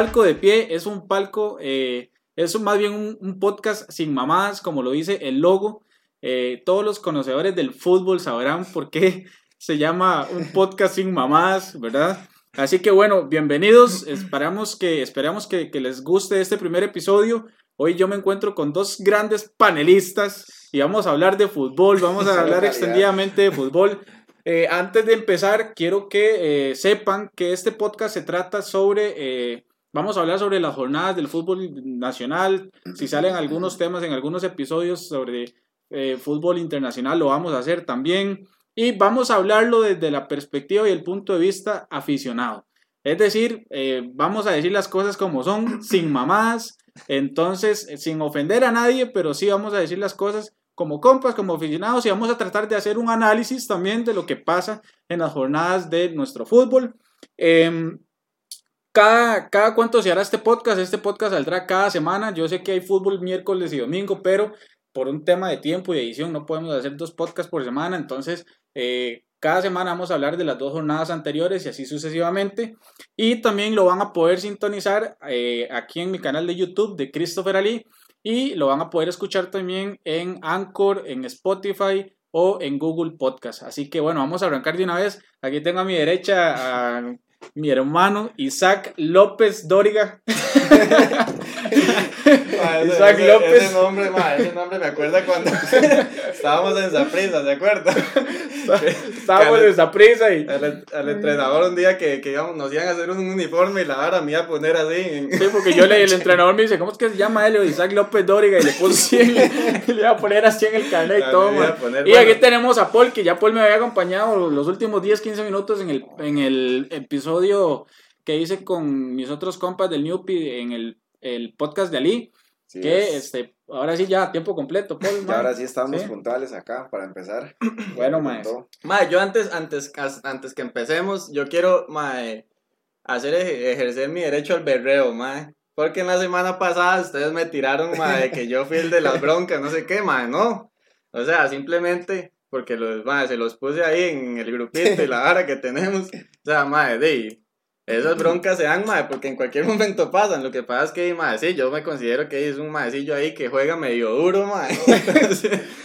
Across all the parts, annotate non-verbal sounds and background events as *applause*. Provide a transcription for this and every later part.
Palco de Pie. Es un palco, eh, es más bien un, un podcast sin mamadas, como lo dice el logo. Eh, todos los conocedores del fútbol sabrán por qué *laughs* se llama un podcast sin mamadas, ¿verdad? Así que bueno, bienvenidos. Esperamos que, esperamos que, que les guste este primer episodio. Hoy yo me encuentro con dos grandes panelistas y vamos a hablar de fútbol, vamos a *laughs* hablar extendidamente de fútbol. Eh, antes de empezar, quiero que eh, sepan que este podcast se trata sobre, eh, vamos a hablar sobre las jornadas del fútbol nacional, si salen algunos temas en algunos episodios sobre eh, fútbol internacional, lo vamos a hacer también. Y vamos a hablarlo desde la perspectiva y el punto de vista aficionado. Es decir, eh, vamos a decir las cosas como son, sin mamadas, entonces, eh, sin ofender a nadie, pero sí vamos a decir las cosas como compas, como aficionados, y vamos a tratar de hacer un análisis también de lo que pasa en las jornadas de nuestro fútbol. Em, cada, cada cuánto se hará este podcast, este podcast saldrá cada semana. Yo sé que hay fútbol miércoles y domingo, pero por un tema de tiempo y de edición no podemos hacer dos podcasts por semana, entonces eh, cada semana vamos a hablar de las dos jornadas anteriores y así sucesivamente. Y también lo van a poder sintonizar eh, aquí en mi canal de YouTube de Christopher Ali y lo van a poder escuchar también en Anchor, en Spotify o en Google Podcast. Así que bueno, vamos a arrancar de una vez. Aquí tengo a mi derecha mi hermano Isaac López Dóriga. *laughs* *laughs* Ma, ese, Isaac ese- López. Ese nombre, ma, ese nombre me acuerda cuando *laughs* estábamos en Zaprisa, ¿se acuerda? Estábamos en esa prisa y... Al, al entrenador un día que, que íbamos- nos iban a hacer un uniforme y la vara me iba a poner así. en- Sí, porque yo le, el entrenador me dice, ¿cómo es que se llama él? Isaac López Dóriga y le puse 100, y le iba a poner así en el carnet y todo, poner, Y bueno. aquí tenemos a Paul, que ya Paul me había acompañado los últimos 10, 15 minutos en el, en el episodio que hice con mis otros compas del Newpie en el, el podcast de Ali, Sí, que es. este, ahora sí ya a tiempo completo, Paul. Y man. ahora sí estamos Sí. puntuales acá para empezar. *clears throat* Bueno, Con maes. todo. Ma, yo antes, antes, antes que empecemos, yo quiero, ma, eh, hacer ej- ejercer mi derecho al berreo, ma. Porque en la semana pasada ustedes me tiraron, ma, de que yo fui el de las broncas, no sé qué, ma, no. O sea, simplemente porque los, ma, se los puse ahí en el grupito y la *laughs* vara que tenemos. O sea, ma, de esas broncas se dan, ma, porque en cualquier *laughs* momento pasan. Lo que pasa es que, ma, sí, yo me considero que es un maecillo ahí que juega medio duro, ma. *laughs*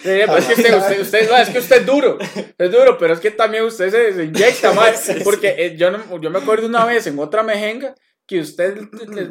Sí, pero es que usted, usted, usted- es que usted es duro, es duro, pero es que también usted se, se inyecta más, porque eh, yo, yo me acuerdo una vez en otra mejenga que usted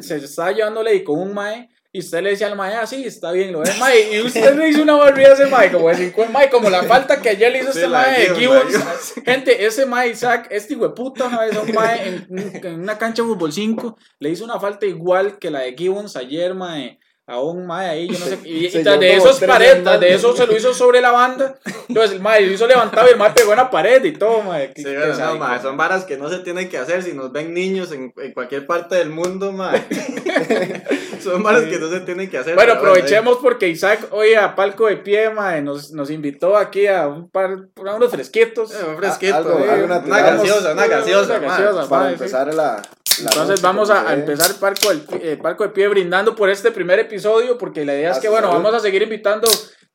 se estaba llevándole ahí con un mae y usted le decía al mae, ah, sí, está bien, lo es mae, y usted le hizo una barrida a ese mae, como de 50, mae, como la falta que ayer le hizo este mae de Gibbons. Gente, ese mae Isaac, este hijo de puta, una vez a un mae en, en una cancha de fútbol 5, le hizo una falta igual que la de Gibbons ayer, mae, a un mae ahí, yo no sé, *laughs* y, y Se tras de esos paredes, de eso se lo hizo sobre la banda, entonces el mae lo hizo levantado y el mae pegó en la pared y todo, mae. Sí, bueno, no, sádico, ma, son varas que no se tienen que hacer si nos ven niños en, en cualquier parte del mundo, ma. *laughs* son varas que no se tienen que hacer. Bueno, aprovechemos porque Isaac hoy a palco de pie, mae, nos, nos invitó aquí a un par, a unos fresquitos. eh, un fresquito, Algo- eh, algo una gaseosa, una gaseosa, Una gaseosa. Para mae, sí. empezar la, la Entonces vamos a, a empezar palco, del pi- eh, palco de pie brindando por este primer episodio, porque la idea es que, bueno, vamos a seguir invitando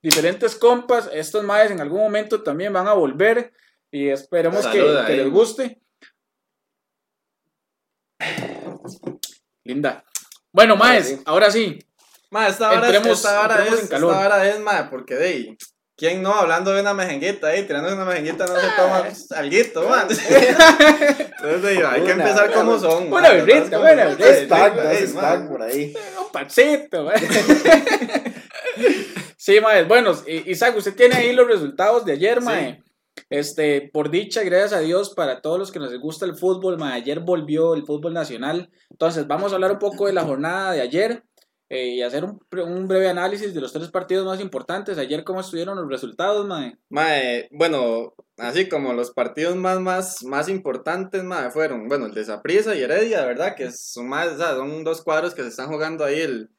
diferentes compas. Estos maes en algún momento también van a volver y esperemos que, les guste. Linda. Bueno, maes, sí. ahora sí. Ma, esta es, Entremos- esta vara entremos es, en calor. esta vara es, ma, porque de ahí, ¿quién no hablando de una mejenguita ahí, tirando una mejenguita no se toma pues, alguito, man? *laughs* Entonces, ahí, hay que Una, empezar como una, son, una birrita, Como- birrita. Stack, por ahí. *laughs* Un pancito, *laughs* mae. Sí, maes. Bueno, Isaac, usted tiene ahí los resultados de ayer, Sí. mae. Este, por dicha, gracias a Dios, para todos los que nos gusta el fútbol, mae, ayer volvió el fútbol nacional. Entonces, vamos a hablar un poco de la jornada de ayer eh, y hacer un, un breve análisis de los tres partidos más importantes. Ayer, ¿cómo estuvieron los resultados, mae? Mae, bueno, así como los partidos más, más, más importantes, mae, fueron, bueno, el de Saprissa y Heredia, ¿verdad? Que son más, o sea, son dos cuadros que se están jugando ahí el,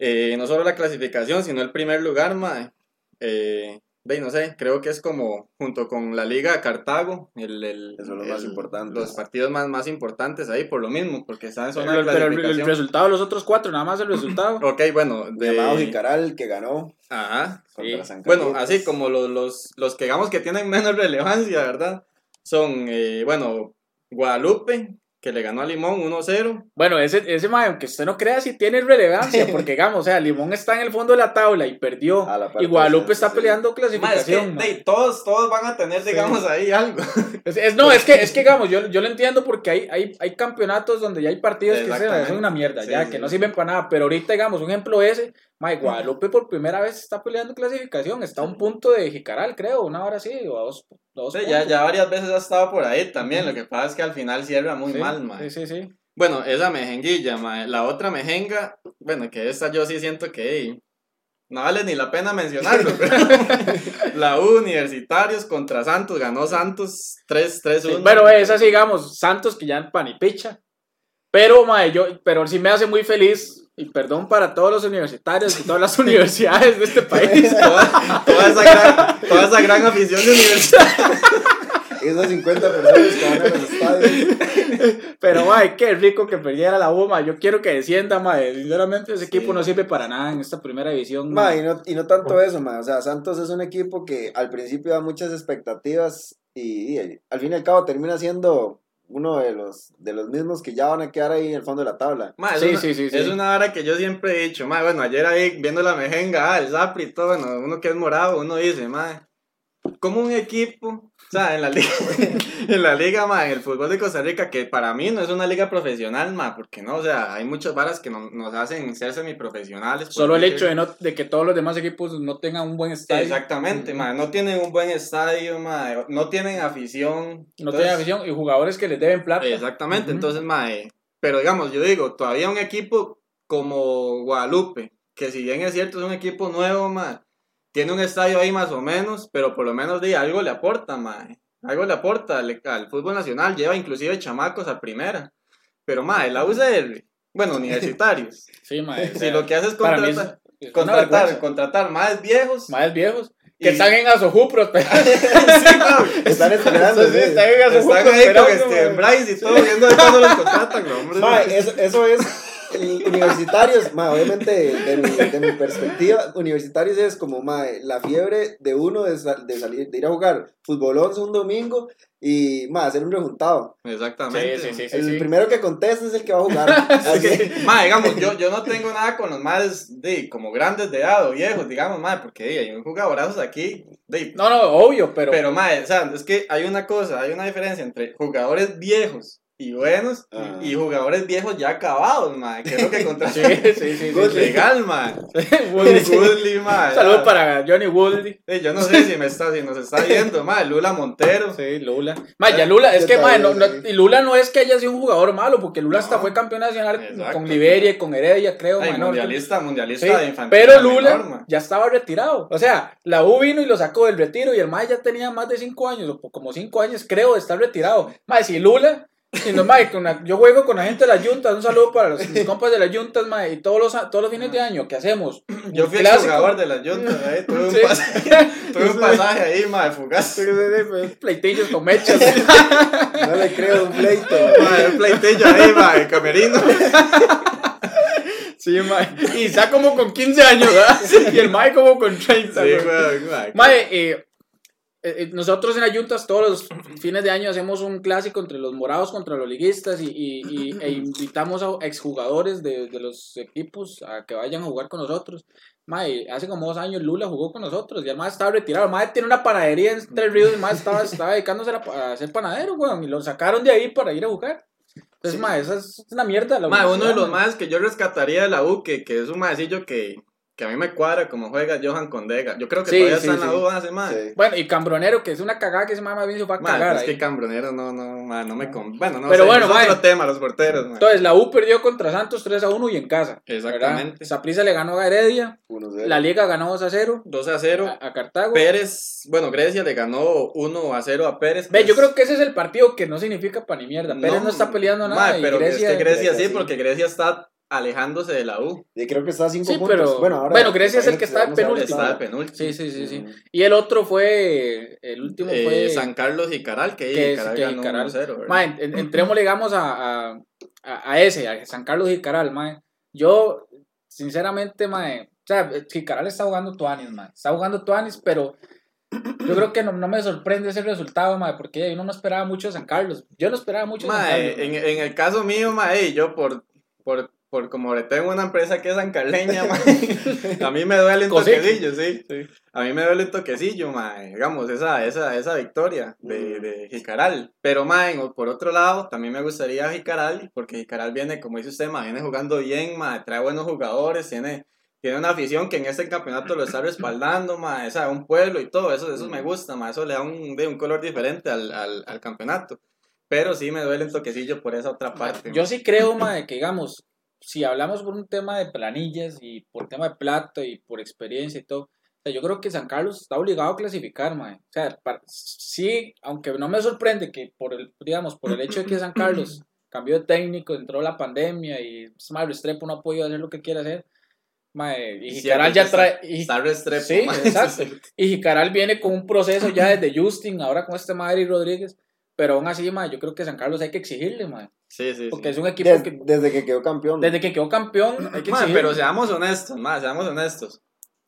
Eh, no solo la clasificación, sino el primer lugar, mae. Eh, ve, no sé, creo que es como junto con la Liga de Cartago, el, el- Eso es lo más el- importante. Los partidos más, más importantes ahí, por lo mismo, porque están en zona Pero, de pero el, clasificación. resultado de los otros cuatro, nada más el resultado. *clears throat* Ok, bueno, de... Llamado Jicaral, que ganó Ajá. contra Sí. San Bueno, Carlitos. así como los, los, los que digamos que tienen menos *laughs* relevancia, ¿verdad? Son, eh, bueno, Guadalupe, que le ganó a Limón 1-0. Bueno, ese, ese mae, aunque usted no crea si tiene relevancia, *laughs* porque digamos, o sea, Limón está en el fondo de la tabla y perdió. Y Guadalupe está sí. peleando es que clasificación. mae. de, todos, todos van a tener, digamos, ahí algo. *laughs* Es, es- no, es que, es que digamos, yo, yo lo entiendo porque hay, hay, hay campeonatos donde ya hay partidos que son una mierda, Sí, ya, sí, que no sí. sirven para nada. Pero ahorita, digamos, un ejemplo ese, mae, Guadalupe por primera vez está peleando clasificación, está a un punto de Jicaral, creo, una hora sí, o a dos, dos Sí, ya, ya varias veces ha estado por ahí también. Lo que pasa es que al final cierra muy Sí, mal, ma. Sí, sí, sí. Bueno, esa mejenguilla, ma. La otra mejenga, bueno, que esta yo sí siento que ey, no vale ni la pena mencionarlo. pero *laughs* la U Universitarios contra Santos, ganó Santos 3-3-1. Sí, Pero esa, sí, digamos, Santos que ya pan y picha. Pero, mae, yo, pero sí me hace muy feliz, y perdón para todos los universitarios y todas las *laughs* universidades de este país. *laughs* toda, toda esa gran, toda esa gran afición de universidad. *laughs* Esas 50 personas que van a los estadios. Pero, mae, qué rico que perdiera la U, mae. Yo quiero que descienda, mae. Sinceramente, ese equipo no sirve para nada en esta primera división. Y, no, y no tanto eso, ma. O sea, Santos es un equipo que al principio da muchas expectativas y, y al fin y al cabo termina siendo uno de los, de los mismos que ya van a quedar ahí en el fondo de la tabla. Ma, Sí, una, sí, sí, sí. Es una hora que yo siempre he dicho, ma, bueno, ayer ahí viendo la mejenga, ah, el Zapri y todo, bueno, uno que es morado, uno dice, ma, como un equipo, o sea, en la liga, *laughs* en la liga, ma, en el fútbol de Costa Rica, que para mí no es una liga profesional, ma, porque no, o sea, hay muchas varas que no- nos hacen ser semiprofesionales. Solo el hecho de, no, de que todos los demás equipos no tengan un buen estadio. Exactamente, ma, no tienen un buen estadio, ma, no tienen afición. No entonces- tienen afición y jugadores que les deben plata. Exactamente, entonces, mae, pero digamos, yo digo, todavía un equipo como Guadalupe, que si bien es cierto es un equipo nuevo, mae, tiene un estadio ahí más o menos, pero por lo menos de algo le aporta, mae, algo le aporta al, al fútbol nacional, lleva inclusive chamacos a primera, pero mae, la UCR, bueno, universitarios, *laughs* Sí, mae. si sea, lo que hace es contratar, es contratar, contratar más viejos, Más viejos. Que Y- están en Asojupro. *laughs* *laughs* Sí, mae, Están esperando, Sí, sí. están en Asojupro están ahí con este mae. Bryce y todo, viendo de cuándo los contratan, hombre. Ma, eso, eso es universitarios, ma, obviamente de mi, de mi perspectiva, universitarios es como ma, la fiebre de uno de, sal- de salir, de ir a jugar fútbol 11 un domingo y ma, hacer un rejuntado. Exactamente. Sí, sí, sí, sí, el sí. primero que conteste es el que va a jugar. *laughs* Así. Ma, digamos, yo, yo no tengo nada con los más de como grandes de edad o viejos, digamos, ma, porque hay un jugadorazos aquí. No, no, obvio, pero. pero, ma, o sea, es que hay una cosa, hay una diferencia entre jugadores viejos y buenos Ah. y jugadores viejos ya acabados, ma, que es lo que *laughs* Sí, contratan. *laughs* sí, sí. sí, Good sí. legal, ma. Woody. *laughs* Woodley, ma. Un saludo ya. para Johnny Wooldy. Di, Yo no sé si, me está, si nos está viendo, ma, Lula Montero. Sí, Lula. Ma, ya Lula, es que, ma, no, no- sí. y Lula no es que haya sido un jugador malo, porque Lula hasta fue campeón nacional Exacto. con Liberia y con Heredia, creo, Ay, mundialista, mundialista Sí, de infantil. pero Lula ya estaba retirado. O sea, la U vino y lo sacó del retiro y el Mae ya tenía más de 5 años, o como 5 años creo, de estar retirado. Mae, si Lula, si no, mae, la- yo juego con la gente de las juntas, un saludo para los mis compas de las juntas, mae, y todos los, todos los fines de año que hacemos. *clears throat* Yo fui el jugador de las juntas, *laughs* eh, tuve, un pasaje, *laughs* tuve un pasaje ahí, ma, fugaz. Pleitillos con mechas. *laughs* No le creo un pleito. Ma, un pleitillo ahí, ma, el camerino. Sí, mae. Y está como con 15 años, ¿verdad? Y el Mae como con 30. Sí, güey. güey, ma. Mae, eh, eh, eh, nosotros en Ayuntas todos los *clears throat* fines de año hacemos un clásico entre los morados contra los liguistas y, y- y- e *clears throat* invitamos a exjugadores de, de los equipos a que vayan a jugar con nosotros. Mae, hace como dos años Lula jugó con nosotros y el Mae estaba retirado. El Mae tiene una panadería en Tres Ríos, el Mae estaba, estaba dedicándose a, ser panadero, weón, y lo sacaron de ahí para ir a jugar. Entonces, Mae, esa es una mierda. La uno de los más que yo rescataría de la U, que, que es un maecillo que, que a mí me cuadra como juega Johan Condega. Yo creo que Sí, todavía sí, está en la. U hace más. Sí. Bueno, y Cambronero, que es una cagada que ese más bien se va a cagar es ahí. que Cambronero no, no, ma, no me con... Bueno, no Pero sé, bueno, es otro ma. tema, los porteros. Entonces, la U perdió contra Santos 3 a 1 y en casa. Exactamente. Saprissa le ganó a Heredia. 1-0. La Liga ganó 2 a 0 2 a 0. a, a Cartago. Pérez, bueno, Grecia le ganó 1 a 0 a Pérez. Ve, yo es- creo que ese es el partido que no significa pa' ni mierda. Pérez no, está peleando nada. ma, y pero Grecia, es que Grecia Grecia sí, sí. porque Grecia está alejándose de la U. Y creo que está a cinco Sí, puntos. pero- bueno, ahora, bueno, Grecia es el que está ver penúltimo. Está penúltimo. Sí, sí, sí, sí. Mm. Y el otro fue, el último Eh, fue... San Carlos y Caral, que, que- Caral que ganó Jicaral. 1-0, ¿verdad? Mae, en- entremos, digamos, a, a, a, ese, a San Carlos Jicaral, mae. Yo, sinceramente, mae, o sea, Jicaral está jugando Tuanis, mae. Está jugando Tuanis, pero yo creo que no, no me sorprende ese resultado, mae, porque uno no esperaba mucho de San Carlos. Yo no esperaba mucho de San Carlos. en, en el caso mío, mae, yo por, por, por como le tengo una empresa que es sancarleña, *laughs* mae, a mí me duele un toquecillo, sí, sí. A mí me duele un toquecillo, mae, digamos, esa, esa, esa victoria de, Mm. de Jicaral. Pero, mae, por otro lado, también me gustaría Jicaral, porque Jicaral viene, como dice usted, mae, viene jugando bien, mae, trae buenos jugadores, tiene, tiene una afición que en este campeonato lo está respaldando, mae, o sea, un pueblo y todo, eso, eso me gusta, mae, eso le da un, de un color diferente al, al, al campeonato. Pero sí me duele un toquecillo por esa otra parte. Yo sí creo, mae, que digamos, si hablamos por un tema de planillas y por tema de plata y por experiencia y todo, o sea, yo creo que San Carlos está obligado a clasificar, mae. O sea, para- sí, aunque no me sorprende que por el, digamos, por el hecho de que San Carlos *clears throat* cambió de técnico, entró la pandemia y mae, Restrepo no ha podido hacer lo que quiere hacer, mae, y Jicaral ya trae... y- Está Restrepo, Sí, *laughs* exacto. Y Jicaral viene con un proceso ya desde Justin, ahora con este Madrid Rodríguez, pero aún así, mae, yo creo que San Carlos hay que exigirle, mae, Sí, sí, porque sí. es un equipo Des- que desde que quedó campeón. desde que quedó campeón, hay que Mae, exigirle. pero seamos honestos, mae, seamos honestos.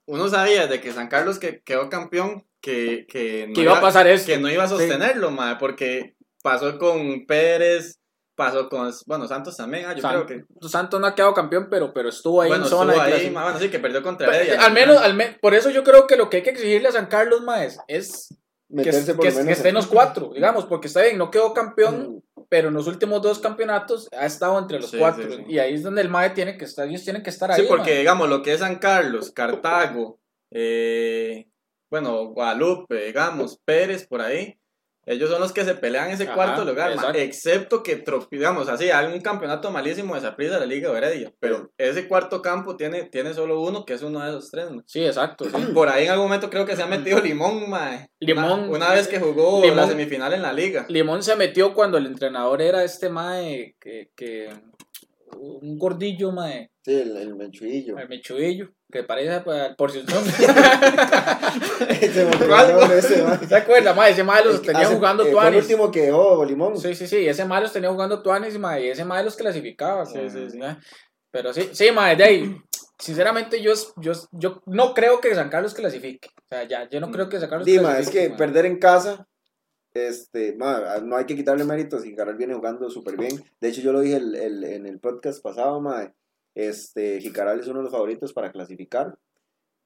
Uno sabía de que San Carlos que quedó campeón que, que, no que iba a pasar eso. que no iba a Sí. sostenerlo, mae, porque pasó con Pérez, pasó con, bueno, Santos también, ah, yo San- creo que. Santos no ha quedado campeón, pero, pero estuvo ahí bueno, en zona estuvo de ahí, clasi- mae, bueno, sí, que perdió contra Pero, Heredia. al menos, al me- por eso yo creo que lo que hay que exigirle a San Carlos más es meterse por que- lo menos que esté en los cuatro, digamos, porque está bien, no quedó campeón, pero en los últimos dos campeonatos ha estado entre los Sí, cuatro. sí, sí. Y ahí es donde el MAE tiene que estar, ellos tienen que estar ahí. Sí, porque digamos, lo que es San Carlos, Cartago, eh, bueno, Guadalupe, digamos, Pérez, por ahí, ellos son los que se pelean ese Ajá, cuarto lugar, ma, excepto que, tro- digamos, así, hay un campeonato malísimo de Saprissa de la Liga de Heredia, pero ese cuarto campo tiene, tiene solo uno, que es uno de esos tres, ma. Sí, exacto. sí. Por ahí en algún momento creo que se ha metido Limón, ma. Limón. Una, una vez que jugó Limón. la semifinal en la liga. Limón se metió cuando el entrenador era este MAE, que, que un gordillo MAE, Sí, el, el menchuillo. el mechuillo, que parece pues, por si son. *laughs* Se de *laughs* ese, man. ¿Se acuerda, mae? Ese mae los Es que tenía hace- jugando eh, Fue el Tuanis. último que dejó Limón. Sí, sí, sí, ese mae los tenía jugando Tuanis, mae, y ese mae los clasificaba. Sí, sí, sí. Pero sí, sí, mae, de ahí, sinceramente yo, yo, yo no creo que San Carlos clasifique. O sea, ya, yo no creo que San Carlos Dima, es clasifique. que mae. perder en casa, este, ma, no hay que quitarle méritos y Jicaral viene jugando súper bien. De hecho, yo lo dije el, el- en el podcast pasado, ma, este, Jicaral es uno de los favoritos para clasificar.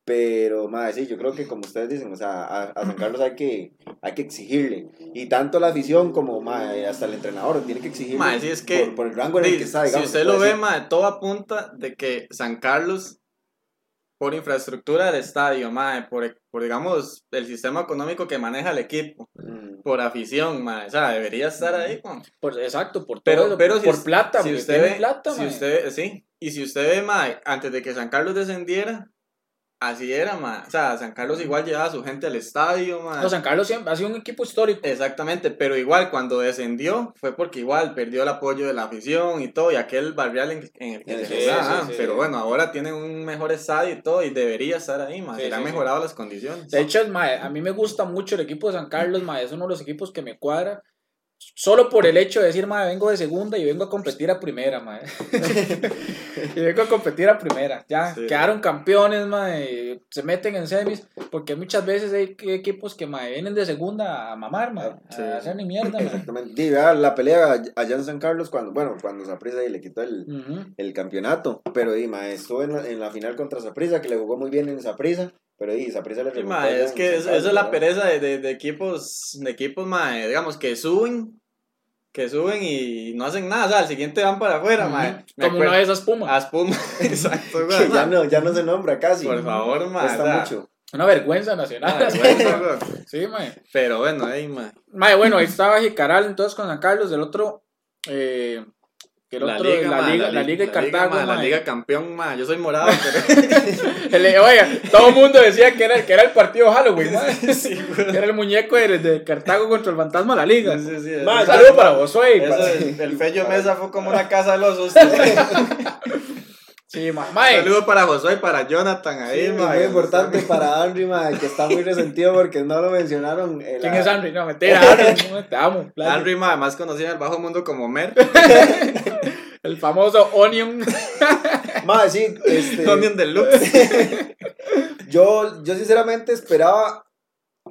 Pero, ma, sí, yo creo que como ustedes dicen, o sea, a, a San Carlos hay que, hay que exigirle. Y tanto la afición como hasta el entrenador tiene que exigirle sí, es que- por, por el rango en el que está, si digamos. usted se lo ve, todo apunta de que San Carlos, por infraestructura del estadio, ma, por, por, digamos, el sistema económico que maneja el equipo. Mm. por afición, ma, o sea, debería estar ahí, ma. Por- exacto, por Pero, todo si, por us- plata, si usted ve, plata, si mae. usted, sí, y si usted ve, ma, antes de que San Carlos descendiera, así era, ma, o sea, San Carlos igual llevaba a su gente al estadio, ma. No, San Carlos siempre ha sido un equipo histórico. Exactamente, pero igual cuando descendió fue porque igual perdió el apoyo de la afición y todo, y aquel barrial en, en el que el se sí, ah, sí, pero sí. bueno, ahora tiene un mejor estadio y todo, y debería estar ahí, más, Sí, le han sí, sí. mejorado las condiciones. De hecho, mae, a mí me gusta mucho el equipo de San Carlos, mae, es uno de los equipos que me cuadra. Solo por el hecho de decir, mae, vengo de segunda y vengo a competir a primera, mae. *laughs* y vengo a competir a primera. Ya, Sí. quedaron campeones, mae, se meten en semis, porque muchas veces hay equipos que, mae, vienen de segunda a mamar, mae, Sí. a hacer ni mierda, mae. Exactamente. Sí, vea la pelea allá en San Carlos cuando, bueno, cuando Saprissa le quitó el, el campeonato. Pero Dima estuvo en la, en la final contra Saprissa, que le jugó muy bien en Saprissa. Pero y Saprissa le Sí, es que San es- esa la pereza de, de- de equipos, de equipos, ma, digamos, que suben, que suben y no hacen nada, o sea, al siguiente van para afuera, ma. Ujú. Me Como una acuerdo- de esas pumas. a Espuma, *laughs* exacto, *laughs* Que güey, ya no, ya no se nombra casi. Por favor, ma, Cuesta o sea, mucho. Una vergüenza nacional. ma, vergüenza, *laughs* sí, mae. Pero bueno, ahí, ma. Mae, bueno, ahí estaba Jicaral entonces con San Carlos, del otro, eh, que el otro, la liga, la liga, y Cartago, ma, la liga campeón, ma. Yo soy morado, *laughs* pero. Oiga, todo el mundo decía que era, que era el partido Halloween, *laughs* sí. Que era el muñeco de, de Cartago contra el fantasma de la liga. Sí, sí, Ma, Un eso- saludo para Josué. y eso, para- el, el Fello Mesa fue como una *laughs* casa de los sustos. Sí, ma. Mae, Saludo para Josué y para Jonathan ahí, Sí, mae. muy importante para Henry, mae, que está muy resentido porque no lo mencionaron. en ¿quién es Henry? No, mentira, Henry, te amo. Henry, mae, más conocido en el bajo mundo como Mer. *laughs* El famoso Onion. *laughs* Mae, sí, este, *laughs* Onion Deluxe. yo, yo sinceramente esperaba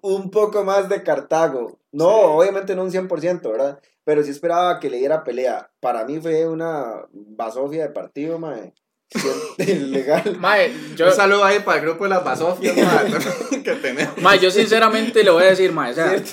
un poco más de Cartago. No, Sí. obviamente no un 100%, ¿verdad? Pero sí esperaba que le diera pelea. Para mí fue una basofia de partido, mae. *laughs* Legal. Mae, yo, Un saludo ahí para el grupo de las basofias, *laughs* *laughs* que tenemos. mae, yo sinceramente le voy a decir, mae, o sea,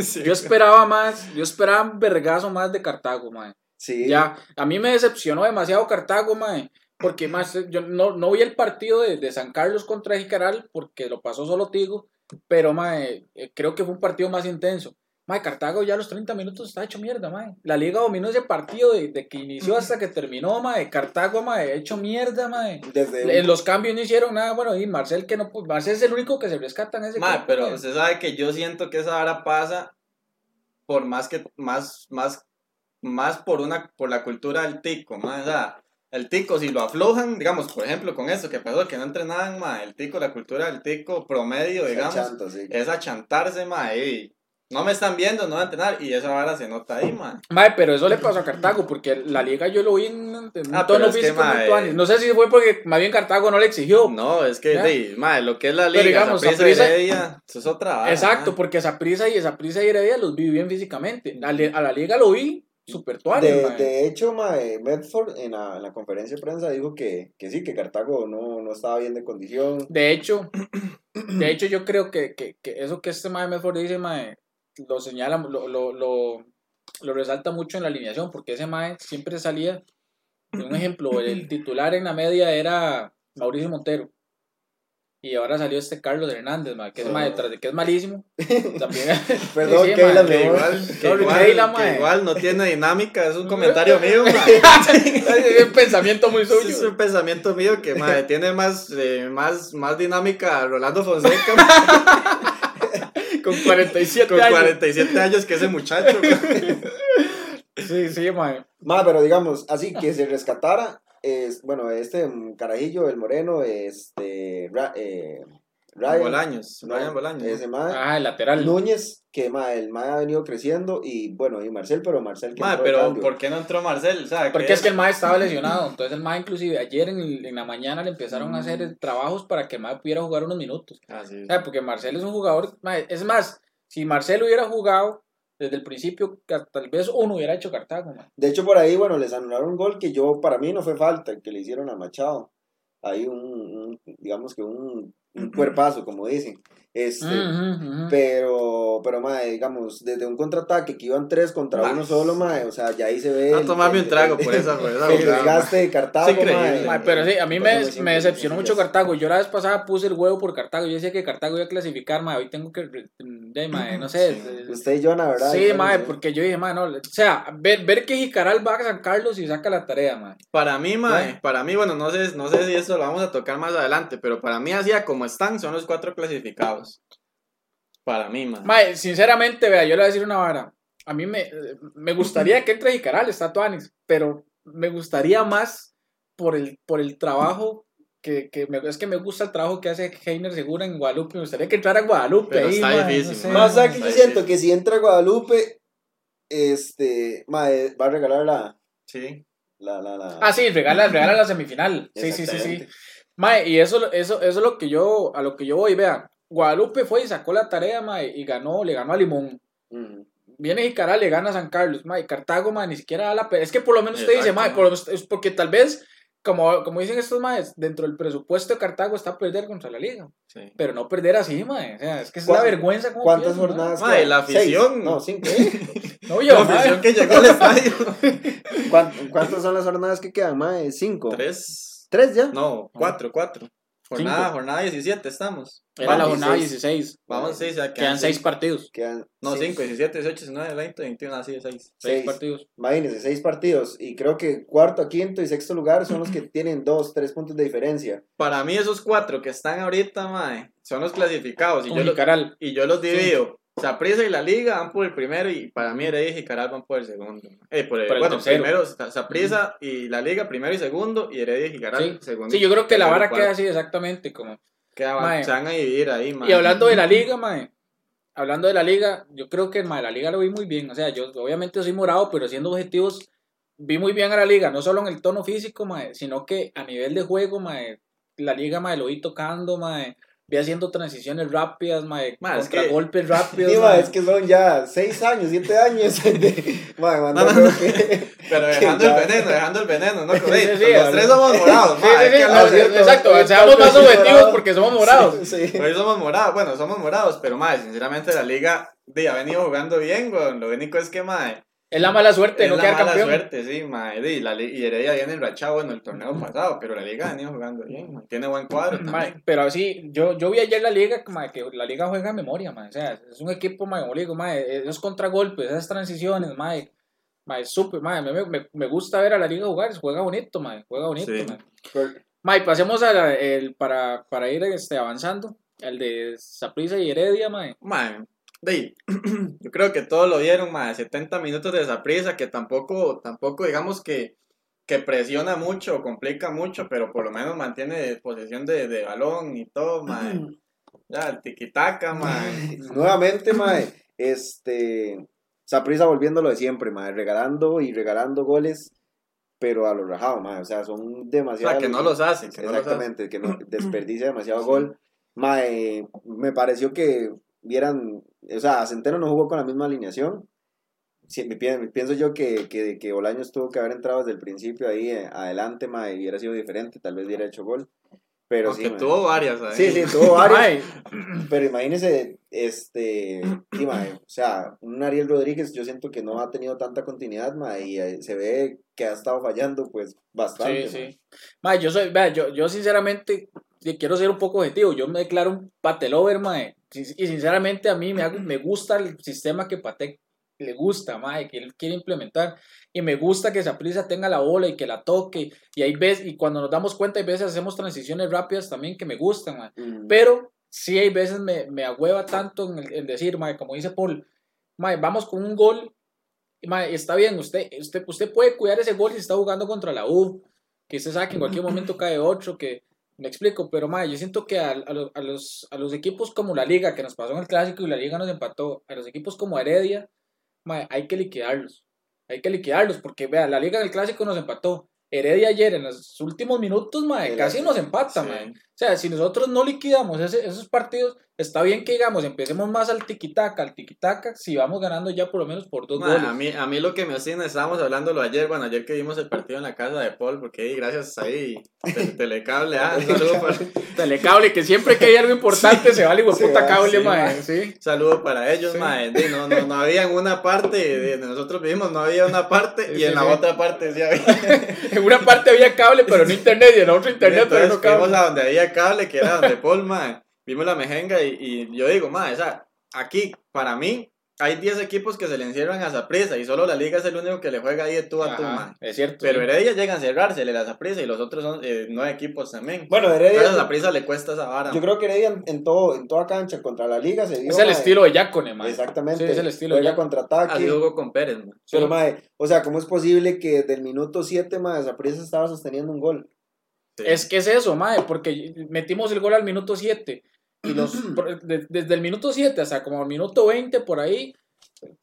Sí. yo esperaba más, yo esperaba un vergazo más de Cartago, mae. Sí. Ya, a mí me decepcionó demasiado Cartago, mae. Porque más, yo no, no vi el partido de, de San Carlos contra Jicaral porque lo pasó solo Tigo, pero mae, eh, creo que fue un partido más intenso. Mae, Cartago ya a los 30 minutos está hecho mierda, mae. La liga dominó ese partido de, de que inició hasta que terminó, mae. Cartago, mae, hecho mierda, mae. Desde En los cambios no hicieron nada, bueno, y Marcel que no, Marcel es el único que se rescata en ese Mae, equipo, pero mae. usted sabe que yo siento que esa hora pasa por más que más más más por una por la cultura del tico, mae, o sea, el tico si lo aflojan, digamos, por ejemplo, con eso que pasó que no entrenaban, mae, el tico, la cultura del tico promedio, digamos, sí. es achantarse, mae, y no me están viendo, no van a entrenar y esa vara se nota ahí, mae. Mae, pero eso le pasó a Cartago, porque la liga yo lo vi en, en un Ah, tono pero que, físico muy. No sé si fue porque más bien Cartago no le exigió. No, es que sí, mae, lo que es la Pero liga, Saprissa Saprissa- Heredia, eso es otra vara, Exacto, mae. porque esa prisa y esa prisa y Heredia los vi bien físicamente. A, le- a la liga lo vi super tuanis, De, mae. de hecho, mae, Medford en la, en la conferencia de prensa dijo que, que sí, que Cartago no, no estaba bien de condición. De hecho, *clears throat* de hecho yo creo que, que, que eso que este mae Medford dice, mae, lo señala, lo, lo, lo, lo resalta mucho en la alineación, porque ese mae siempre salía, un ejemplo, el titular en la media era Mauricio Montero. Y ahora salió este Carlos Hernández, mae, que es, mae, tras de que es malísimo. También, Perdón, Sí, Que amor. igual, que Sorry, igual, Keila, que igual no tiene dinámica, es un comentario mío, es un pensamiento muy Ese Es suyo. un pensamiento mío que tiene más, eh, más, más dinámica Rolando Fonseca Con 47 con años. 47 años que ese muchacho. *laughs* Sí, sí, mae. Mae, pero digamos, así que se rescatara, es, bueno, este carajillo, el moreno, este, Ra- eh, Ryan, Bolaños, no, Ryan Bolaños. ese mae, Ah, el lateral. Núñez, que mae, el mae ha venido creciendo, y bueno, y Marcel, pero Marcel que Mae, pero. ¿por qué no entró Marcel? O sea, Porque es que el MAE estaba *laughs* lesionado. Entonces el MAE inclusive ayer en, el- en la mañana le empezaron a hacer trabajos para que el MAE pudiera jugar unos minutos. Ah, sí. O sea, porque Marcelo es un jugador... mae, es más, si Marcelo hubiera jugado desde el principio, tal vez uno hubiera hecho Cartago. mae. De hecho, por ahí, bueno, les anularon un gol que yo, para mí no fue falta, que le hicieron a Machado. Ahí un, un- digamos que un, un cuerpazo, como dicen. Este. Pero, pero, mae, digamos, desde un contraataque que iban tres contra Mae. uno solo, mae, o sea, ya ahí se ve. A el- tomarme el- un trago el- por esa, *laughs* por esa El desgaste de Cartago. Mae, pero sí, a mí me, no me decepcionó mucho necesitas- Cartago. Yo la vez pasada puse el huevo por Cartago. Yo decía que Cartago iba a clasificar, mae. Hoy tengo que... De, mae, no sé. eh, Usted y Jonah, ¿verdad? Sí, sí. porque yo dije, mae, no, o sea, ver, ver que Jicaral va a San Carlos y saca la tarea, mae. Para mí, mae, ¿Ya? para mí, bueno, no sé, no sé si esto lo vamos a tocar más adelante, pero para mí, así como están, son los cuatro clasificados. Para mí, mae. Mae, sinceramente, vea, yo le voy a decir una vara. A mí me, me gustaría que entre Jicaral, está Tuanis, pero me gustaría más por el, por el trabajo que, que me, es que me gusta el trabajo que hace Heiner Segura en Guadalupe. Me gustaría que entrara Guadalupe Pero ahí, está difícil, no sé. mae. Más, ¿sabe que yo siento que si entra Guadalupe, este, mae, va a regalar la, Sí. la, la, la. Ah, sí, regala, regala la semifinal. Sí, sí, sí, sí. Mae, y eso, eso, eso es lo que yo, a lo que yo voy, vea. Guadalupe fue y sacó la tarea, mae, y ganó, le ganó a Limón. Ujú. Viene Jicaral, le gana a San Carlos, mae, Cartago, mae, ni siquiera da la pe- Es que por lo menos usted dice, Exacto, mae, mae. por lo menos- es porque tal vez, como, como dicen estos maes, dentro del presupuesto de Cartago está perder contra la liga. sí. Pero no perder así, mae. O sea, es que es una ¿Cuán- vergüenza. como ¿Cuántas jornadas? Mae, la afición. Seis. No, cinco. *laughs* No, yo, La mae. afición que llegó al estadio. *laughs* ¿Cuán- ¿Cuántas son las jornadas que quedan, mae? Cinco. Tres. ¿Tres ya? No, cuatro, cuatro. Jornada, Cinco. jornada 17 estamos. Era la Vamos, jornada seis. 16. Vamos, sí, o sea, Quedan seis partidos. Quedan No, seis. 5, 17, 18, 19, 20, 21, así de 6. Seis Seis. partidos. Imagínense, seis partidos. Y creo que cuarto, quinto y sexto lugar son los que *clears throat* tienen dos, tres puntos de diferencia. Para mí esos cuatro que están ahorita, mae, son los clasificados. Y Con yo, los, y yo los divido Saprissa y la Liga van por el primero y para mí Heredia y Jicaral van por el segundo. Eh, por el, Por el bueno, tercero. primero Saprissa y la Liga primero y segundo y Heredia y Jicaral Sí. segundo. Sí, yo creo que la vara cuarto. queda así exactamente como... Queda- Mae. se van a dividir ahí, mae. Y hablando de la liga, mae, hablando de la liga, yo creo que mae, la liga lo vi muy bien. O sea, yo obviamente soy morado, pero siendo objetivos, vi muy bien a la liga, no solo en el tono físico, mae, sino que a nivel de juego, mae, la liga mae, lo vi tocando, mae, vi haciendo transiciones rápidas, mae, Mae, es que- golpes *laughs* rápidos. Sí, ma, mae. es que son ya 6 años, 7 años. *laughs* De, ma, ma, no, No, no, creo no. que. *laughs* Pero dejando el veneno, dejando el veneno, ¿no? Sí, Ey, sí, sí, los a- tres somos morados, Sí, mae, sí, hay sí, que no, hablar sí, cierto. exacto, seamos más objetivos porque somos morados. Sí, sí. Hoy somos morados, bueno, somos morados, pero mae, sinceramente la liga di, ha venido jugando bien, weón. Lo único es que mae, Es la mala suerte es no la quedar mala campeón. suerte, sí, mae. di, la y Heredia viene enrachado bueno el torneo pasado, pero la liga ha venido jugando bien, mae. Tiene buen cuadro también. pero así, yo, yo vi ayer la liga, mae, que la liga juega a memoria, mae. O sea, es un equipo, mae, como digo, mae, esos contragolpes, esas transiciones, mae, mae, súper, mae, me, me, me gusta ver a la liga jugar, juega bonito, mae, juega bonito, Sí. mae. Pero- Mae, pasemos a la- el, para, para ir este, avanzando, el de Saprissa y Heredia, mae. Mae, *clears throat* yo creo que todos lo vieron, mae, 70 minutos de esa prisa, que tampoco, tampoco digamos que, que presiona mucho o complica mucho, pero por lo menos mantiene posesión de, de balón y todo, *clears throat* mae. Ya, el tiquitaca, mae. *laughs* Nuevamente, mae, este. Saprisa volviendo lo de siempre, mae, regalando y regalando goles, pero a lo rajado, mae. O sea, son O demasiado. sea, que no los hace, que no los hace. Exactamente, que no *clears throat* desperdicia demasiado gol. Mae, me pareció que vieran, o sea, Centeno no jugó con la misma alineación. Sí, me pienso yo que, que, que Bolaños tuvo que haber entrado desde el principio ahí eh, adelante, mae, y hubiera sido diferente, tal vez hubiera hecho gol. Pero sí, Aunque mae. tuvo varias ahí. Sí, sí, tuvo *laughs* varios. Mae, Pero imagínese, este, sí, mae, o sea, un Ariel Rodríguez yo siento que no ha tenido tanta continuidad, mae, y eh, se ve que ha estado fallando, pues, bastante. Sí, sí. Mae, yo soy, vea, yo, yo sinceramente sí quiero ser un poco objetivo. Yo me declaro un patelover, mae. Y sinceramente a mí me, hago- me gusta el sistema que Patek le gusta, mae, que él quiere implementar. Y me gusta que Saprissa tenga la bola y que la toque. Y ahí ves, y cuando nos damos cuenta, hay veces hacemos transiciones rápidas también que me gustan, mae. Mm, Pero sí hay veces me, me agüeva tanto en, el- en decir, mae, como dice Paul, mae, vamos con un gol. mae, está bien, usted, usted, usted puede cuidar ese gol si está jugando contra la U, que usted sabe que en cualquier momento *clears throat* cae otro, que me explico, pero mae, yo siento que a, a lo- a los, a los equipos como la Liga, que nos pasó en el Clásico y la Liga nos empató, a los equipos como Heredia, mae, hay que liquidarlos. Hay que liquidarlos, porque vea, la Liga en el Clásico nos empató. Heredia ayer en los últimos minutos, Sí, casi nos empata, Sí. O sea, si nosotros no liquidamos ese- esos partidos, está bien que digamos, empecemos más al tiquitaca, al tiquitaca, si vamos ganando ya por lo menos por dos Ma, goles. a, mí, a mí lo que me oscina, estábamos hablándolo ayer, bueno, ayer que vimos el partido en la casa de Paul, porque ahí, gracias ahí, te- *laughs* Telecable, ah, saludo para, *laughs* Telecable, que siempre que hay algo importante se vale, puta va, cable, sí, mae, ma. sí. saludo para ellos, Sí. mae, no, no, no había en una parte, de, nosotros vimos, no había una parte, y Sí, en sí, la sí. otra parte sí había. *laughs* En una parte había cable, pero no internet, y en la otra internet, pero Entonces no fuimos cable. a donde había cable, que era donde Paul, *laughs* mae, vimos la mejenga, y, y yo digo, mae, o sea, aquí, para mí, hay 10 equipos que se le encierran a Zaprisa, y solo la liga es el único que le juega ahí de tú a tú, mae. Ajá, es cierto. Pero sí. Heredia llega a encerrársele la Zaprisa y los otros son eh, nueve equipos también. Bueno, Pero a Heredia, Zaprisa le cuesta esa vara. yo creo que Heredia en, en todo, en toda cancha contra la liga se dio. es el mae, estilo de Yacone, mae. Exactamente. Sí, es el estilo de Juega Yacone. contraataque. Así jugó con Pérez, man. Pero, Sí. mae, o sea, ¿cómo es posible que del minuto 7, mae, Saprissa estaba sosteniendo un gol? Sí. Es que es eso, mae, porque metimos el gol al minuto 7. Y los, *clears throat* desde el minuto 7 hasta como el minuto 20 por ahí,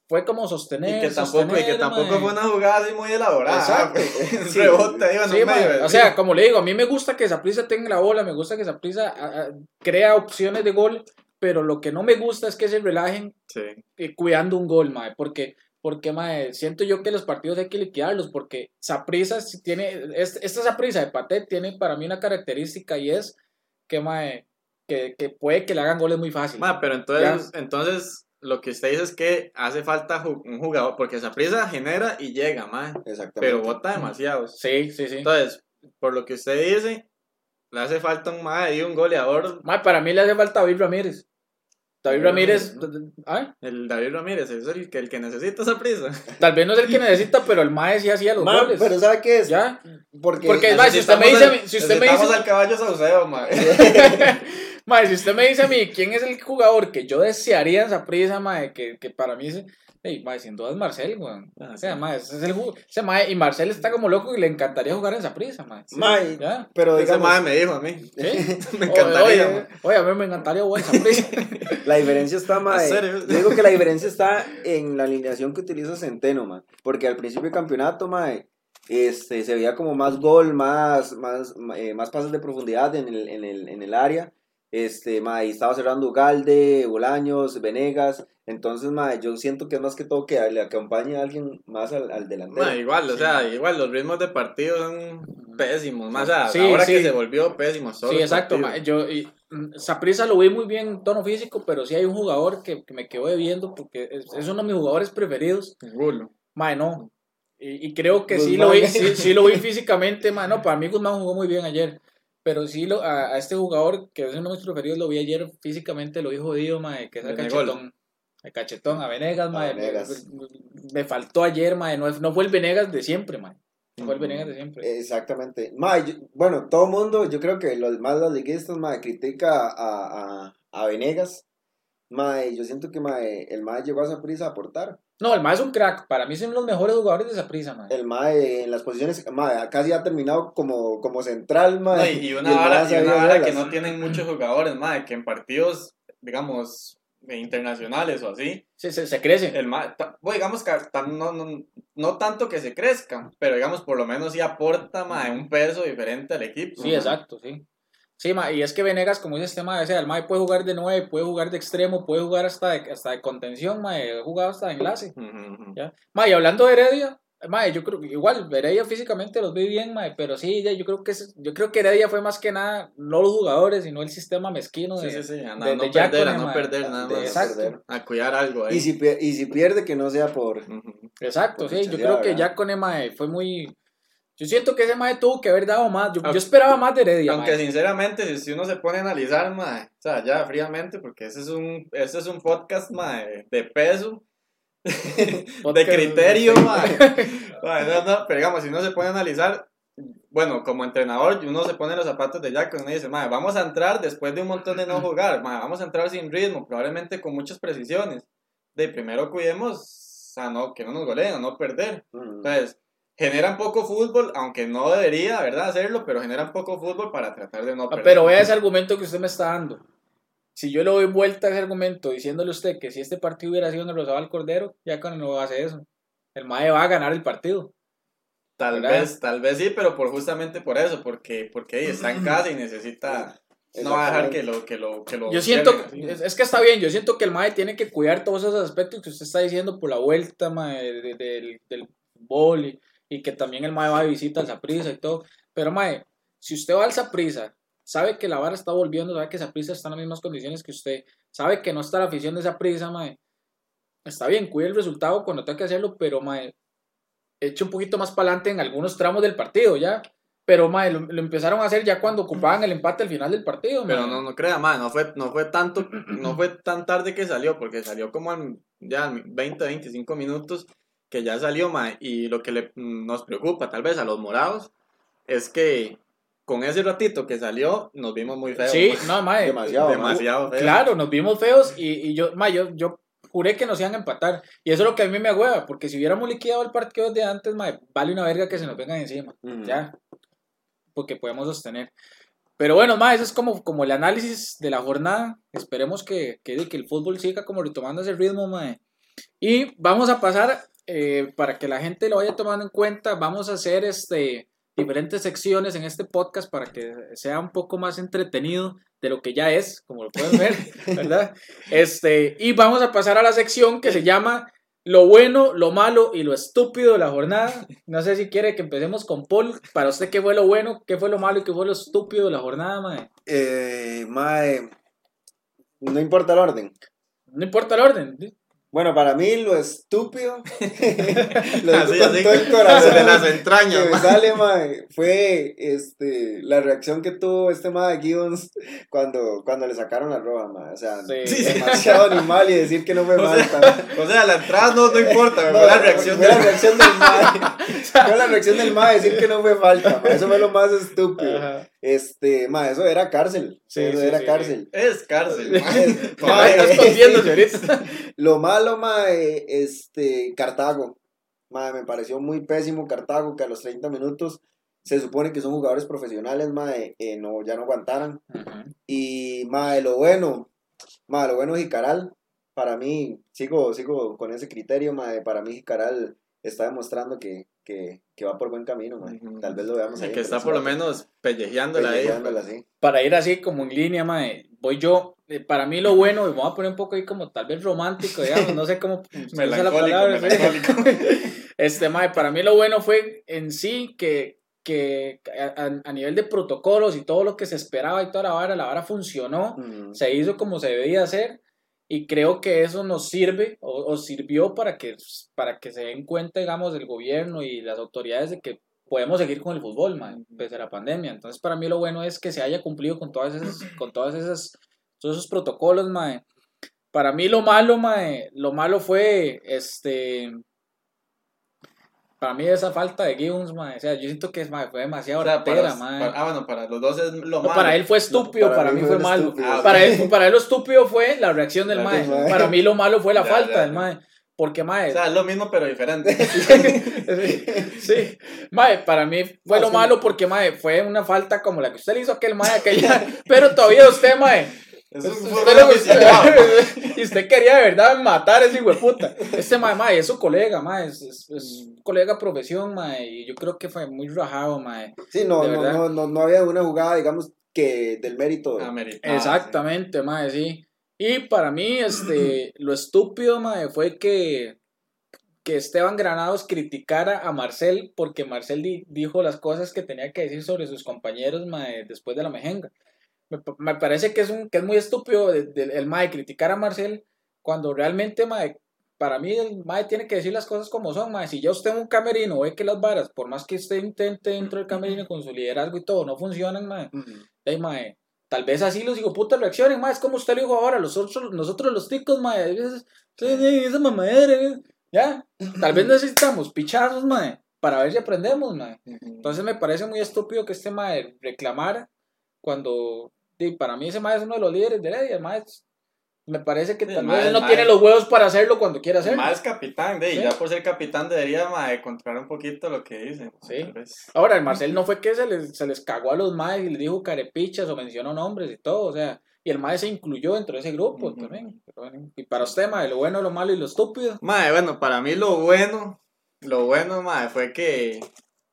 fue como sostener. y que tampoco, y que sostener, tampoco mae. fue una jugada así muy elaborada. Exacto. *laughs* Un Sí. medio. o sea, como le digo, a mí me gusta que Saprissa tenga la bola, me gusta que Saprissa crea opciones de gol, pero lo que no me gusta es que se relajen Sí. eh, cuidando un gol, mae, porque porque mae, siento yo que los partidos hay que liquidarlos porque Saprissa si tiene es- esta Saprissa de Patet tiene para mí una característica y es que mae, que, que puede que le hagan goles muy fácil. Pero entonces, entonces lo que usted dice es que hace falta un jugador, porque Zaprisa genera y llega, ma, Exactamente. pero bota demasiados. Sí, sí, sí. Entonces, por lo que usted dice, le hace falta un y un goleador. Mae, para mí le hace falta David Ramírez. David Ramírez, ¿ah? El David Ramírez es el que, el que necesita esa prisa. tal vez no es el que *laughs* necesita, pero el Mae sí hacía los goles. pero ¿sabe qué es? ¿Ya? Porque, Porque- Es más, si usted me dice- si usted me dice- al caballo sauceo, ma. *laughs* *laughs* Mae, si usted me dice a mí quién es el jugador que yo desearía en esa prisa, mae, que, que para mí es. Hey, mae, sin duda es Marcel, weón. Ah, O sea, mae, ese es el ese mae, y Marcel está como loco y le encantaría jugar en esa prisa, mae. Mae, ¿Ya? pero Ese digamos, madre me dijo a mí. ¿Sí? *laughs* Me encantaría. Oye, mae. oye, a mí me encantaría jugar en esa prisa. *laughs* la diferencia está, *laughs* mae. ¿En serio? Yo digo que la diferencia está en la alineación que utiliza Centeno, mae. Porque al principio del campeonato, mae, este, se veía como más gol, más, más, eh, más pases de profundidad en el, en el, en el área. Este, mae, estaba cerrando Ugalde, Bolaños, Venegas. Entonces, mae, yo siento que es más que todo que le acompañe a alguien más al, al delantero. Igual, o sea, igual los ritmos de partido son pésimos. Más o sea, Sí, ahora sí. que se volvió pésimo. Sí, exacto. Yo, y, mm, Saprissa lo vi muy bien en tono físico, pero sí hay un jugador que, que me quedo viendo porque es, es uno de mis jugadores preferidos. Gulo. Mae, no. Y, y creo que sí lo, vi, sí, sí lo vi físicamente, mae. No, para mí Guzmán jugó muy bien ayer. Pero sí lo, a, a este jugador, que es uno de mis preferidos, lo vi ayer físicamente, lo vi jodido, mae, que es el cachetón. El cachetón, a Venegas, mae. me- Venegas. Me, me faltó ayer, mae. No, no fue el Venegas de siempre, mae. No fue el. Venegas de siempre. Exactamente. Mae, yo- bueno, todo mundo, yo creo que los más las liguistas, mae, critica a, a, a Venegas. Mae, yo siento que mae, el mae llegó a esa prisa a aportar. No, el mae es un crack. Para mí son los mejores jugadores de esa prisa, mae. El mae en las posiciones, mae, casi ha terminado como, como central, No, mae. y, y una mae vara, y sabía una vara que no tienen muchos jugadores, madre, que en partidos, digamos, internacionales o así, Se, se, se crece. el ma- ta- bueno, digamos que tan- no, no, no tanto que se crezca, pero digamos por lo menos sí aporta mae, un peso diferente al equipo. Sí, mae. exacto, sí. Sí, ma, y es que Venegas, como dice este mae, o sea, el mae puede jugar de 9, puede jugar de extremo, puede jugar hasta de, hasta de contención, mae, ha jugado hasta de enlace. ¿ya? Ma, y hablando de Heredia, mae, yo creo que igual, Heredia físicamente los vi bien, mae, pero sí, ya, yo creo que yo creo que Heredia fue más que nada, no los jugadores, sino el sistema mezquino de... Sí, sí, sí, a no, de- no de perder, a no perder nada De más. Exacto. A cuidar algo ahí. Y si, y si pierde, que no sea por... Exacto, sí, yo creo que ya con el mae fue muy... Yo siento que ese mae tuvo que haber dado más, yo, yo Aunque- esperaba más de Heredia, Aunque mae. sinceramente, si, uno se pone a analizar, mae, o sea, ya fríamente, porque ese es un, ese es un podcast mae, de peso, *laughs* de criterio, mae. *laughs* Mae, no, no, pero digamos, si uno se pone a analizar, bueno, como entrenador, uno se pone en los zapatos de Jack y uno dice, mae, vamos a entrar después de un montón de no *laughs* jugar, mae, vamos a entrar sin ritmo, probablemente con muchas precisiones. De primero cuidemos a no, que no nos goleen, a no perder. Mm. Entonces, generan poco fútbol, aunque no debería, ¿verdad? Hacerlo, pero generan poco fútbol para tratar de no Ah, perder. Pero vea ese argumento que usted me está dando. Si yo le doy vuelta a ese argumento diciéndole a usted que si este partido hubiera sido en el Rosado al Cordero, ya con no hace eso. El MAE va a ganar el partido. Tal ¿verdad? vez, tal vez sí, pero por justamente por eso, porque, porque ahí está en *clears throat* casa y necesita, no va a dejar que lo, que lo, que lo Yo siento, así. es, que está bien, yo siento que el MAE tiene que cuidar todos esos aspectos que usted está diciendo por la vuelta mae, de- de- del, del fútbol y, que también el MAE va de visita al Saprissa y todo. Pero MAE, si usted va al Saprissa, sabe que la vara está volviendo, sabe que Saprissa está en las mismas condiciones que usted, sabe que no está la afición de Saprissa, MAE, está bien, cuide el resultado cuando tenga que hacerlo, pero mae, eche un poquito más para adelante en algunos tramos del partido, ya. Pero mae, lo, lo empezaron a hacer ya cuando ocupaban el empate al final del partido. Pero mae. no, no crea, más, no fue, no fue tanto, no fue tan tarde que salió, porque salió como en ya en 20, 25 minutos que ya salió, ma, y lo que le, nos preocupa tal vez a los morados es que con ese ratito que salió nos vimos muy feos. Sí, no, mae. Demasiado, mae. demasiado feos. Claro, nos vimos feos y, y yo, mae, yo, yo juré que nos iban a empatar. Y eso es lo que a mí me agüeva, porque si hubiéramos liquidado el partido de antes, mae, vale una verga que se nos vengan encima. Ya. Porque podemos sostener. Pero bueno, mae, eso es como, como el análisis de la jornada. Esperemos que, que, que el fútbol siga como retomando ese ritmo, mae. Y vamos a pasar, eh, para que la gente lo vaya tomando en cuenta, vamos a hacer este, diferentes secciones en este podcast para que sea un poco más entretenido de lo que ya es, como lo pueden ver, *laughs* ¿verdad? Este, y vamos a pasar a la sección que se llama lo bueno, lo malo y lo estúpido de la jornada. No sé si quiere que empecemos con Paul. Para usted, ¿qué fue lo bueno, qué fue lo malo y qué fue lo estúpido de la jornada, mae? Eh, mae, no importa el orden. No importa el orden. Bueno, para mí lo estúpido, *laughs* lo digo Así, con así, todo el corazón de las que entrañas, me ma. sale, mae, fue este, la reacción que tuvo este mae Gibbons cuando, cuando le sacaron la roja, mae. O sea, Sí. Sí, sí. demasiado animal y decir que no fue O sea. O sea, la entrada no, no importa, No, fue la reacción fue de la reacción del mae. *laughs* Fue la reacción del mae decir que no fue falta, mae. Eso fue lo más estúpido. Ajá. Este, ma, eso era cárcel. Sí, eso sí, era sí, cárcel. Es cárcel, *laughs* Es- ma. *laughs* *laughs* Lo malo, ma, eh, este, Cartago. Ma, me pareció muy pésimo Cartago, que a los 30 minutos se supone que son jugadores profesionales, ma, eh, eh, no, ya no aguantaran. Y, ma, lo bueno, ma, lo bueno es Jicaral. Para mí, sigo, sigo con ese criterio, ma, para mí Jicaral está demostrando que, que, que va por buen camino. Tal vez lo veamos ahí. Y que está por lo menos pellejeándola ahí. Pellejeándola así. Para ir así como en línea, mae, voy yo. eh, Para mí lo bueno, y me voy a poner un poco ahí como tal vez romántico, digamos, no sé cómo *laughs* se usa la Melancólico, palabra, sí. melancólico. *laughs* Este, mae, para mí lo bueno fue en sí que, que a, nivel de protocolos y todo lo que se esperaba y toda la vara, la vara funcionó, se hizo como se debía hacer y creo que eso nos sirve o, o sirvió para que, para que se den cuenta, digamos, el gobierno y las autoridades de que podemos seguir con el fútbol, mae, pese a la pandemia. Entonces, para mí lo bueno es que se haya cumplido con todas esas, *clears throat* con todas esas, todos esos protocolos, mae. Para mí lo malo, mae, lo malo fue, este, para mí esa falta de Gibbons, mae, o sea, yo siento que mae, fue demasiado O sea, ratera, para, mae. para- ah, bueno, para los dos es lo No, malo. para él fue estúpido, para para, mí mí fue malo. estúpido. Ah, para, él, para él lo estúpido fue la reacción del mae. Para mí lo malo fue la Ya, falta ya. del mae. Porque mae, O sea, es lo mismo pero diferente. *laughs* sí, sí. Mae, para mí fue lo Así. malo porque mae, fue una falta como la que usted le hizo a aquel mae aquella, *laughs* pero todavía usted mae, Es un usted *laughs* y usted quería de verdad matar a ese hijo de puta. Este mae, mae, es su colega, mae, es, es, colega de profesión, mae, y yo creo que fue muy rajado, mae. Sí, no, De no, no, no, no había una jugada, digamos, que del mérito. Americano, Exactamente, mae, sí. Y para mí, este, lo estúpido, mae, fue que, que Esteban Granados criticara a Marcel porque Marcel di- dijo las cosas que tenía que decir sobre sus compañeros, mae, después de la mejenga. Me, me parece que es, un, que es muy estúpido de- de- el mae criticar a Marcel cuando realmente, mae, para mí el mae tiene que decir las cosas como son, mae. Si ya usted en un camerino ve que las varas, por más que usted intente dentro del camerino con su liderazgo y todo, no funcionan, mae, Ujú. Ey, mae, tal vez así los putas reaccionen, mae, es como usted lo dijo ahora, nosotros, nosotros los ticos, mae, esa mamadera, eh, ya, tal vez necesitamos pichazos, mae, para ver si aprendemos, mae. Entonces me parece muy estúpido que este mae reclamara cuando, sí, para mí ese mae es uno de los líderes de Heredia, es- me parece que tal vez no mae- tiene los huevos para hacerlo cuando quiera hacerlo. Más capitán, de, y Sí. ya por ser capitán debería mae, controlar un poquito lo que dice. Sí. Ahora, el Marcel no fue que se les, se les cagó a los maes y les dijo carepichas o mencionó nombres y todo, o sea, y el mae se incluyó dentro de ese grupo también. Y para usted, mae, lo bueno, lo malo y lo estúpido. Mae, bueno, para mí lo bueno, lo bueno, mae, fue que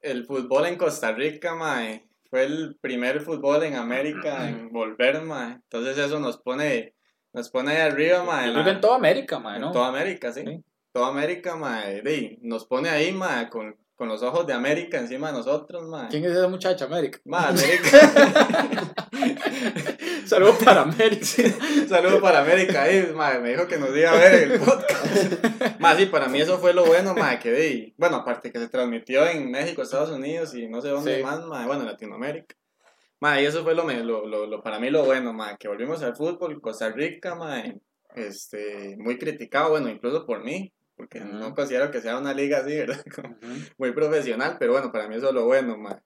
el fútbol en Costa Rica, mae, fue el primer fútbol en América en volver, mae. Entonces eso nos pone, nos pone ahí arriba, mae. Yo en creo que la- en toda América, mae, en ¿no? toda América, sí. Sí. Toda América, mae, di, nos pone ahí, mae, con, con los ojos de América encima de nosotros, mae. ¿Quién es esa muchacha, América? Mae, América. *laughs* *laughs* Saludos para América. Saludos para América ahí, mae, me dijo que nos iba a ver el podcast. Más sí, para mí eso fue lo bueno, mae, que di. Bueno, aparte que se transmitió en México, Estados Unidos y no sé dónde Sí. más, mae, bueno, en Latinoamérica. Mae, y eso fue lo, lo, lo, lo- para mí lo bueno, mae, que volvimos al fútbol, Costa Rica, mae, este, muy criticado, bueno, incluso por mí, porque Ujú. no considero que sea una liga así, ¿verdad? *laughs* Como Ujú. muy profesional, pero bueno, para mí eso es lo bueno, mae.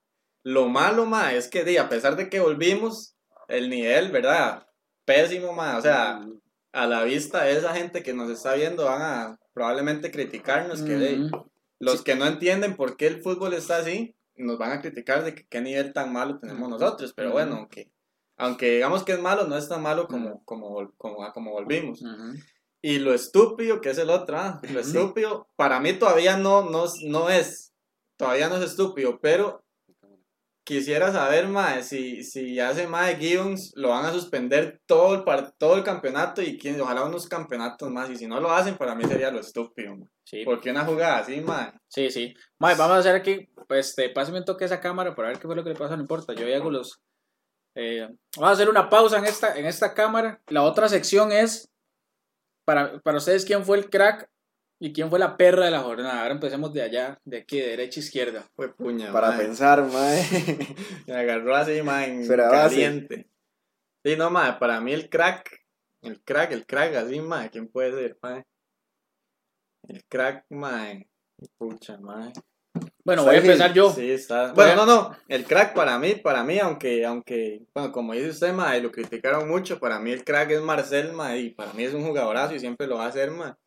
Lo malo, mae, es que, di, a pesar de que volvimos, el nivel, ¿verdad? Pésimo, mae, o sea, a la vista de esa gente que nos está viendo van a probablemente criticarnos, que di, Ujú. los Sí. que no entienden por qué el fútbol está así, nos van a criticar de que qué nivel tan malo tenemos Ujú. nosotros, pero Ujú. bueno, aunque, aunque digamos que es malo, no es tan malo como, como, como, a como volvimos. Ujú. Y lo estúpido, que es el otro, ah, lo estúpido, para mí todavía no, no, no es, todavía no es estúpido, pero quisiera saber, mae, si, si hace mae Gibbons, lo van a suspender todo el, par- todo el campeonato y quién, ojalá unos campeonatos más, y si no lo hacen, para mí sería lo estúpido, mae. Sí, porque una jugada así, mae, sí, sí. Mae, vamos a hacer aquí, pues, este, pásame un toque a esa cámara para ver qué fue lo que le pasó, no importa, yo hago los... eh, vamos a hacer una pausa en esta, en esta cámara. La otra sección es, para, para ustedes, ¿quién fue el crack y quién fue la perra de la jornada? Ahora empecemos de allá, de aquí, de derecha a izquierda. fue puña, Para mae. pensar, mae. *laughs* Me agarró así, mae, caliente. Sí, no, mae, para mí el crack, el crack, el crack, así, mae, ¿quién puede ser, mae? El crack, mae, pucha, mae. Bueno, Está voy a empezar yo. Sí, está. Bueno, no, no. El crack para mí, para mí, aunque, aunque, bueno, como dice usted, ma, y lo criticaron mucho, para mí el crack es Marcel, ma, y para mí es un jugadorazo y siempre lo va a hacer, ma.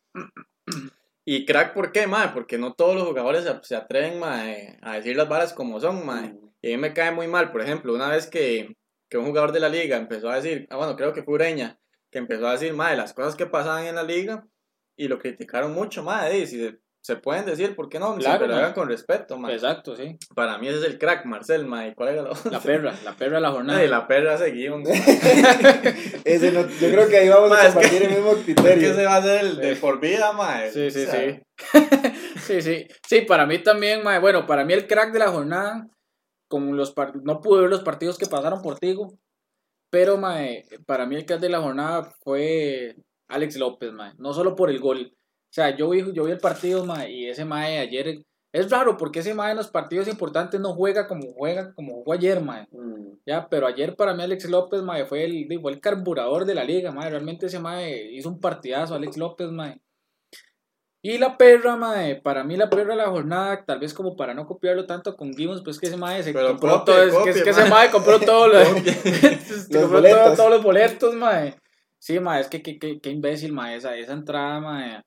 Y crack, ¿por qué, ma? Porque no todos los jugadores se, se atreven, ma, eh, a decir las varas como son, ma. Y a mí me cae muy mal, por ejemplo, una vez que, que un jugador de la liga empezó a decir, ah, bueno, creo que fue Ureña, que empezó a decir, ma, de las cosas que pasaban en la liga, y lo criticaron mucho, ma, y si se, pueden decir, ¿por qué no? Claro, Siempre lo hagan con respeto, ma. Exacto, sí. Para mí ese es el crack, Marcel, ma, ¿y cuál era la otra? La perra, la perra de la jornada. Ay, la perra seguimos. *laughs* *laughs* Ese no- yo creo que ahí vamos a es que- compartir el mismo que criterio. se va a hacer el de Sí. por vida, ma. Sí, sí, O sea, sí. *laughs* sí, sí. Sí, para mí también, mae. Bueno, para mí el crack de la jornada, como los par- no pude ver los partidos que pasaron por Tigo, pero mae, para mí el crack de la jornada fue Alex López, mae. No solo por el gol. O sea, yo vi, yo vi el partido, mae, y ese mae ayer es raro porque ese mae en los partidos importantes no juega como juega como jugó ayer, mae. Mm. Ya, pero ayer para mí Alex López, mae, fue el, fue el carburador de la liga, mae. Realmente ese mae hizo un partidazo, Alex López, mae. Y la perra, mae, para mí la perra de la jornada, tal vez como para no copiarlo tanto con Gibbons, pues que ese mae se Pero compró todo, es que, es que ese mae. compró todo lo, *laughs* Copie. *laughs* se Los compró todo- todos los boletos, mae. Sí, mae, es que qué imbécil, mae, esa, esa entrada, mae.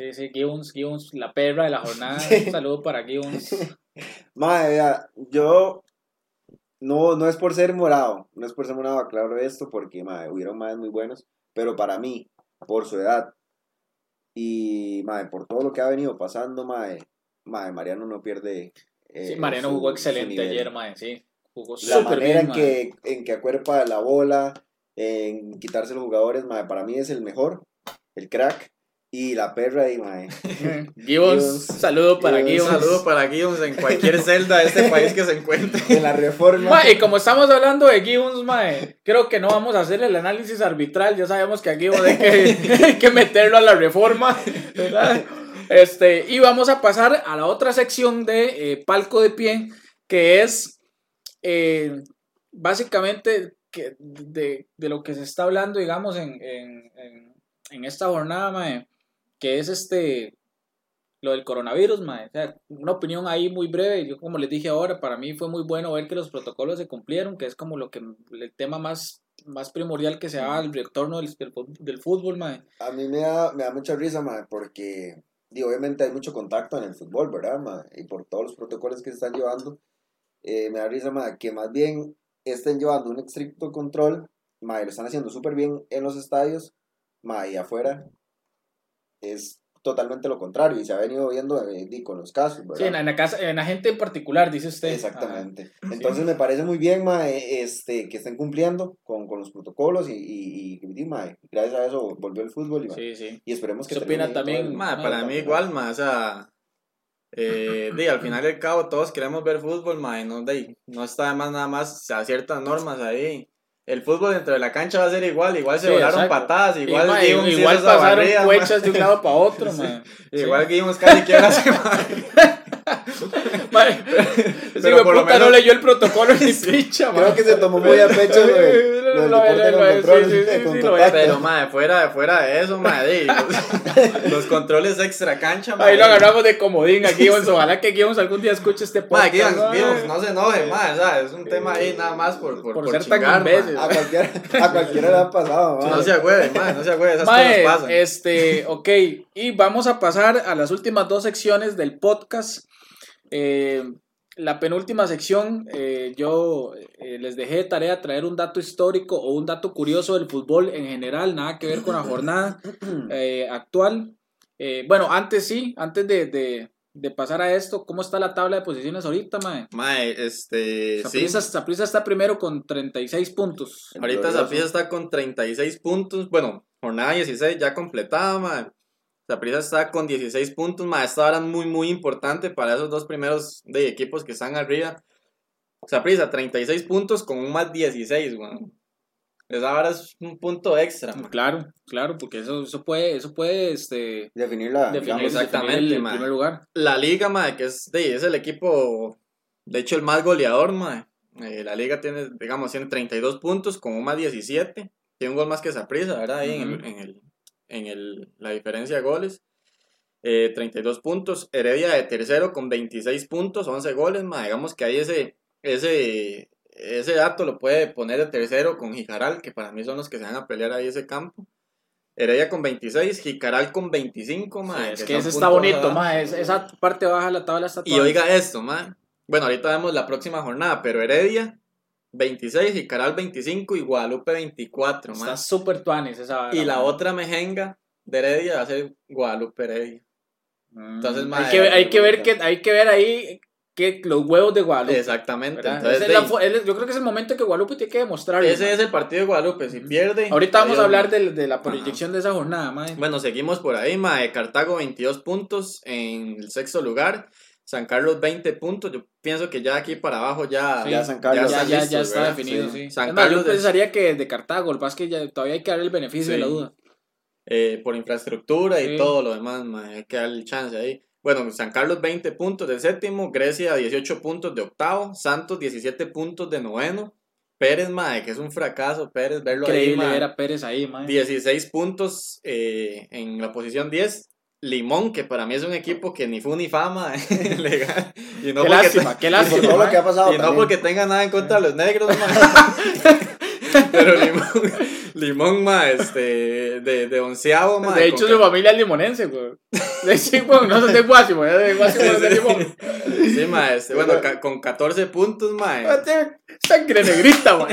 Sí, sí, Gibbons, Gibbons, la perra de la jornada. *laughs* Un saludo para Gibbons. *laughs* Mae, vea, yo no, no es por ser morado, no es por ser morado, aclaro esto, porque mae, hubieron más muy buenos, pero para mí, por su edad y mae, por todo lo que ha venido pasando, mae, mae, Mariano no pierde. eh, Sí, Mariano su- jugó excelente ayer, mae, sí. Jugó La manera bien, en que, en que acuerpa la bola, en quitarse los jugadores, mae, para mí es el mejor, el crack, y la perra ahí, mae. *laughs* Gibbons, Gibbons. saludo para Gibbons. saludo para Gibbons en cualquier celda de este país que se encuentre. En la reforma. Ma, y como estamos hablando de Gibbons, mae, creo que no vamos a hacer el análisis arbitral. Ya sabemos que a Gibbons hay que, *laughs* hay que meterlo a la reforma. ¿verdad? Este, y vamos a pasar a la otra sección de eh, palco de pie, que es eh, básicamente que de, de lo que se está hablando, digamos, en, en, en, en esta jornada, mae, que es este lo del coronavirus, mae. O sea, una opinión ahí muy breve. Yo, como les dije ahora, para mí fue muy bueno ver que los protocolos se cumplieron, que es como lo que el tema más, más primordial que se da al retorno del, del, fútbol, mae. A mí me da, me da mucha risa, mae, porque digo, obviamente hay mucho contacto en el fútbol, ¿verdad, mae? Y por todos los protocolos que se están llevando, eh, me da risa, mae, que más bien estén llevando un estricto control, mae, lo están haciendo súper bien en los estadios, mae, y afuera es totalmente lo contrario, y se ha venido viendo eh, con los casos, ¿verdad? Sí, en la, en la casa, en la gente en particular, dice usted. Exactamente. Entonces me parece muy bien, mae, este, que estén cumpliendo con, con los protocolos y, y, y, y, mae, gracias a eso volvió el fútbol y, Sí, sí. y esperemos que ¿Qué opina también? el- Ma, para mí igual, ma, o sea, eh, al final y al cabo todos queremos ver fútbol, ma, y no, di, no está de más nada más a ciertas normas ahí. El fútbol dentro de la cancha va a ser igual, igual se Sí, volaron exacto. patadas, Y, igual ma, hizo igual pasaron cuechas de un lado para otro, *laughs* Sí. Igual Gibbons casi quiebra ese *laughs* Mae, Pero sí, por lo puta, no menos- leyó el protocolo ni mae. *laughs* Creo que se tomó muy a pecho lo lo sí, sí, sí, sí. Pero, ma, fuera, fuera de eso, ma, di, los, *laughs* los controles extra cancha, ma. Ahí lo agarramos de comodín a Gibbons. *laughs* Ojalá que Gibbons algún día escuche este podcast. Gibbons, ¿no? Gibbons, no se enoje, ma, o sea, es un tema ahí nada más por, por, Por por ser tan chingar, imbécil. A cualquiera, a cualquiera le ha pasado, mae. No se agüeve, ma, no se agüeve, esas Mae, cosas pasan. este, ok, y vamos a pasar a las últimas dos secciones del podcast. Eh, la penúltima sección, eh, yo eh, les dejé de tarea traer un dato histórico o un dato curioso del fútbol en general, nada que ver con la jornada *clears throat* eh, actual. Eh, bueno, antes sí, antes de, de- de pasar a esto, ¿cómo está la tabla de posiciones ahorita, mae? Mae, este, sí. Saprissa Saprissa está primero con 36 puntos. Ahorita. Zaprisa está con 36 puntos. Bueno, jornada 16 ya completada, mae. Zaprisa está con 16 puntos, mae. Esta hora es muy, muy importante para esos dos primeros de equipos que están arriba. Zaprisa, 36 puntos con un más 16, weón. Esa hora es un punto extra, mae. Claro, claro, porque eso, eso puede, eso puede este, definir, digamos, exactamente, definir el, primer lugar. La liga, mae, que es, de, es el equipo, de hecho, el más goleador, mae. Eh, la liga tiene, digamos, tiene 32 puntos con un más 17. Tiene un gol más que Zaprisa, ¿verdad? Ahí en, el, Ujú. en, el, en el, la diferencia de goles. eh, 32 puntos. Heredia de tercero con 26 puntos, 11 goles, ma. Digamos que ahí ese, ese, ese dato lo puede poner de tercero con Jicaral, que para mí son los que se van a pelear ahí ese campo. Heredia con 26, Jicaral con 25, ma. es que que ese está bonito, ma. es- esa parte baja de la tabla está Y toda- oiga esto, ma. Bueno, ahorita vemos la próxima jornada, pero Heredia 26, Jicaral 25 y Guadalupe 24, ma. Está súper tuanis esa vara, Y la otra mejenga de Heredia va a ser Guadalupe Heredia. Mm, entonces, hay, que, ver- hay que ver bonito. que hay que ver ahí que los huevos de Guadalupe. Exactamente. Entonces, es la yo creo que es el momento que Guadalupe tiene que demostrarlo. ese es el partido de Guadalupe. Si pierde. Ahorita vamos a hablar de, de la proyección de esa jornada, ma. Bueno, seguimos por ahí, mae. Cartago 22 puntos en el sexto lugar. San Carlos 20 puntos. Yo pienso que ya aquí para abajo ya, Sí, ya San Carlos. ya, ya, listos, ya está definido, Sí. sí. San Carlos yo pensaría que de Cartago, el es que ya todavía hay que dar el beneficio de la duda. eh, por infraestructura y todo lo demás, mae. Hay que darle el chance ahí. Bueno, San Carlos 20 puntos de séptimo, Grecia 18 puntos de octavo, Santos 17 puntos de noveno, Pérez, mae, que es un fracaso, Pérez, verlo Increíble ahí, ver a Pérez ahí, ma. 16 puntos eh, en la posición 10. Limón, que para mí es un equipo que ni fu ni fama *laughs* legal. Y no qué porque lástima, qué Y por lástima. todo lo que ha pasado y no porque tenga nada en contra de los negros, ma. *laughs* *laughs* Pero Limón, Limón, ma, este, de, de onceavo, ma. De hecho, su familia es limonense, güey. De sí, güey, no son de Guasimo, es de Guasimo, es de Limón. Sí, ma, este, bueno, con 14 puntos, ma. Sangre negrita, güey.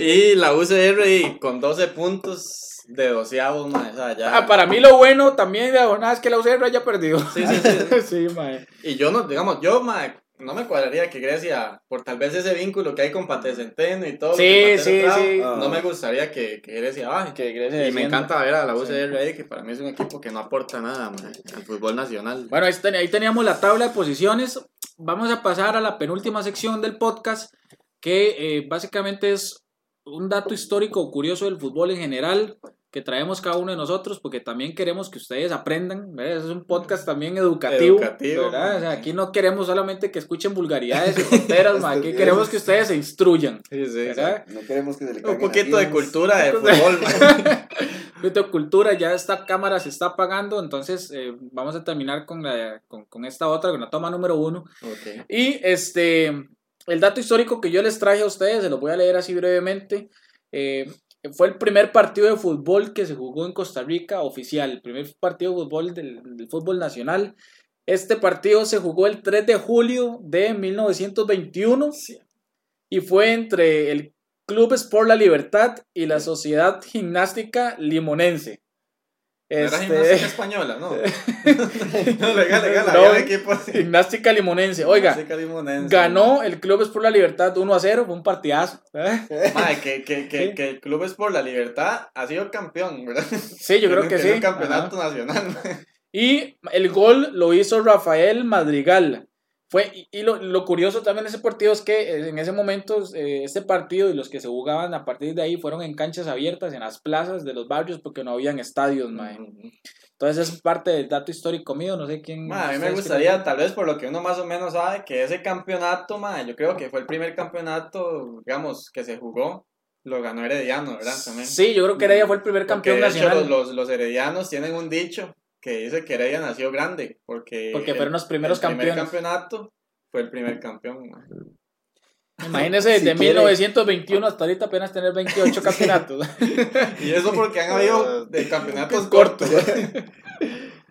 Y la UCR con 12 puntos de doceavos, ma. O sea, ya. Ah, para mí lo bueno también de jornada es que la UCR haya perdido. Sí, sí, sí. *laughs* sí, mae. Y yo no, digamos, yo, ma, no me cuadraría que Grecia, por tal vez ese vínculo que hay con Pate Centeno y todo, Sí, sí, sí. Ah. no me gustaría que, que Grecia baje. Que Grecia Y me encanta ver a la. UCR ahí, que para mí es un equipo que no aporta nada al fútbol nacional. Bueno, ahí, ten- ahí teníamos la tabla de posiciones. Vamos a pasar a la penúltima sección del podcast, que eh, básicamente es un dato histórico o curioso del fútbol en general que traemos cada uno de nosotros, porque también queremos que ustedes aprendan. ¿verdad? Es un podcast también educativo. Educativo, ¿verdad? O sea, sí. aquí no queremos solamente que escuchen vulgaridades y *laughs* tonteras, ma, aquí Esto- queremos que ustedes se instruyan. Sí, sí, ¿verdad? No queremos que se le Un poquito de cultura de fútbol. *laughs* Un poquito de cultura, ya esta cámara se está apagando, entonces eh, vamos a terminar con, la, con, con esta otra, con la toma número uno. Ok. Y este, el dato histórico que yo les traje a ustedes, se los voy a leer así brevemente. eh, fue el primer partido de fútbol que se jugó en Costa Rica oficial, el primer partido de fútbol del, del fútbol nacional. Este partido se jugó el 3 de julio de 1921 y fue entre el Club Sport La Libertad y la Sociedad Gimnástica Limonense. No Era Este- gimnasia española, ¿no? *laughs* no, legal, legal, No. había equipo así. Gimnástica Limonense. Oiga, limonense. Ganó el Club Sport La Libertad 1 a 0, fue un partidazo. ¿eh? *laughs* Mae, que, que, que, Sí. que el Club es por la Libertad ha sido campeón, ¿verdad? Sí, yo creo que tiene sí. campeonato Ajá. nacional. *laughs* Y el gol lo hizo Rafael Madrigal. Fue, y, y lo, lo curioso también de ese partido es que eh, en ese momento eh, este partido y los que se jugaban a partir de ahí fueron en canchas abiertas, en las plazas de los barrios, porque no habían estadios, mae. Entonces es parte del dato histórico mío, no sé quién... Ma, a mí me gustaría, tal vez por lo que uno más o menos sabe, que ese campeonato, ma, yo creo que fue el primer campeonato, digamos, que se jugó, lo ganó Herediano, ¿verdad? creen. También. Sí, yo creo que Heredia fue el primer Porque, campeón hecho, nacional. los, los, los heredianos tienen un dicho que dice que Heredia nació grande, porque, Porque el- fueron los primeros el primer campeones. campeonato fue el primer campeón. ma. Imagínense, desde Si quiere- 1921 hasta ahorita apenas tener 28 *laughs* campeonatos. *laughs* Y eso porque han habido de campeonatos *laughs* Cortos.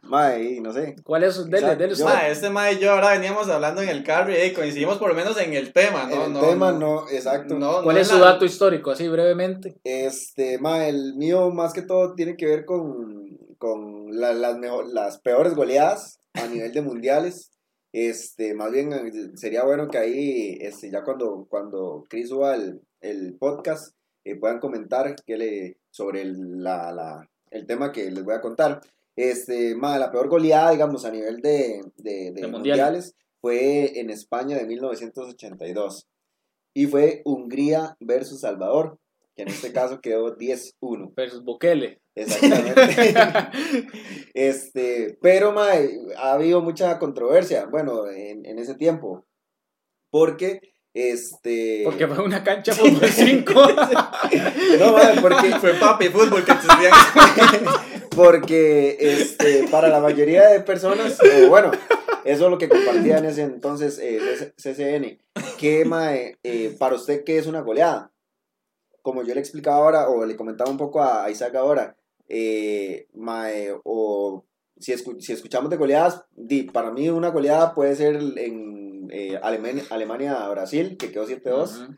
Mae, no sé. ¿Cuál es? Dele, dele usted. yo- Ma, este ma y yo ahora veníamos hablando en el carro y eh, coincidimos por lo menos en el tema, ¿no? el no, tema no, exacto. no- ¿Cuál no es su la- dato histórico? Así brevemente. Este, ma, el mío más que todo tiene que ver con, con la- las, mejor, las peores goleadas a nivel de mundiales. Este, más bien eh, sería bueno que ahí, este, ya cuando, cuando Chris suba el, el podcast, eh, puedan comentar que le, sobre el, la, la- el tema que les voy a contar. Este, ma, la peor goleada, digamos, a nivel de, de, de De mundial. mundiales fue en España de 1982. Y fue Hungría versus Salvador, que en este caso quedó 10-1. Versus Bukele. Exactamente. *laughs* este, pero mae, ha habido mucha controversia, bueno, en, en ese tiempo. Porque, este. Porque fue una cancha fútbol 5. *laughs* No, mae, porque. Fue papi fútbol que. *laughs* Porque este, para la mayoría de personas, bueno, eso es lo que compartía en ese entonces eh, CCN, que mae, eh, para usted, ¿qué es una goleada? Como yo le explicaba ahora, o le comentaba un poco a Isaac ahora, eh, mae, o si, escu- si escuchamos de goleadas, di, para mí una goleada puede ser en eh, Alemania, Alemania-Brasil, que quedó 7-2. Ujú.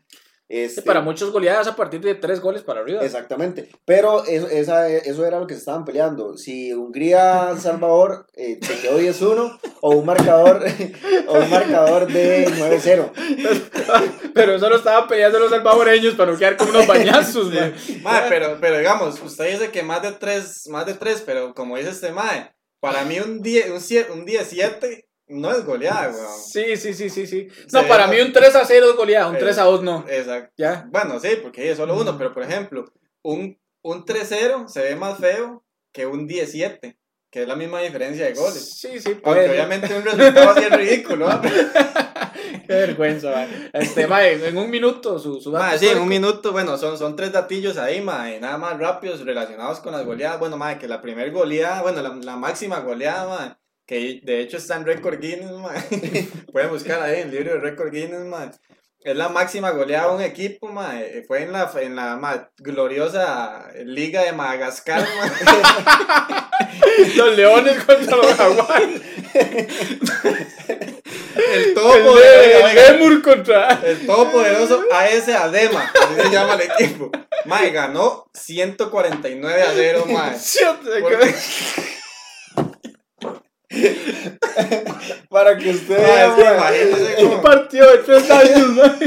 Este, Sí, para muchos goleadas a partir de tres goles para arriba. Exactamente, pero eso, esa, eso era lo que se estaban peleando. Si Hungría-Salvador *laughs* eh, se quedó 10-1 o un marcador, o un marcador de 9-0. *laughs* Pero eso lo estaban peleando los salvadoreños para no quedar con unos bañazos, *laughs* man. Mae, pero, pero digamos, usted dice que más de tres, más de tres, pero como dice este mae, para mí un 10, un, sie- un 17 no es goleada, weón. Sí, sí, sí, sí, sí. No, para mí un 3 a 0 es goleada, un Eh, 3 a 2 no. Exacto. Ya. Bueno, sí, porque es solo uno, pero por ejemplo, un, un 3-0 se ve más feo que un 17, que es la misma diferencia de goles. Sí, sí, Aunque puede. obviamente un resultado así es ridículo. *laughs* Qué vergüenza, man. Este, man, en un minuto su, su dato Mae, sí, en un minuto, bueno, son, son tres datillos ahí, mae, nada más rápidos relacionados con las goleadas. Bueno, mae, que la primer goleada, bueno, la, la máxima goleada, mae, que de hecho está en Record Guinness, mae. *laughs* Pueden buscar ahí en el libro de Record Guinness, mae. Es la máxima goleada de un equipo, mae. Fue en la, en la gloriosa Liga de Madagascar, mae. *laughs* Los leones contra los jaguares. *laughs* El El, topo, de- oiga, el contra. El todopoderoso AS Adema, así se llama el equipo. Mae, ganó 149 a 0, mae. *laughs* Para que usted Mae, vea, Un partido de 3 *laughs* años, man.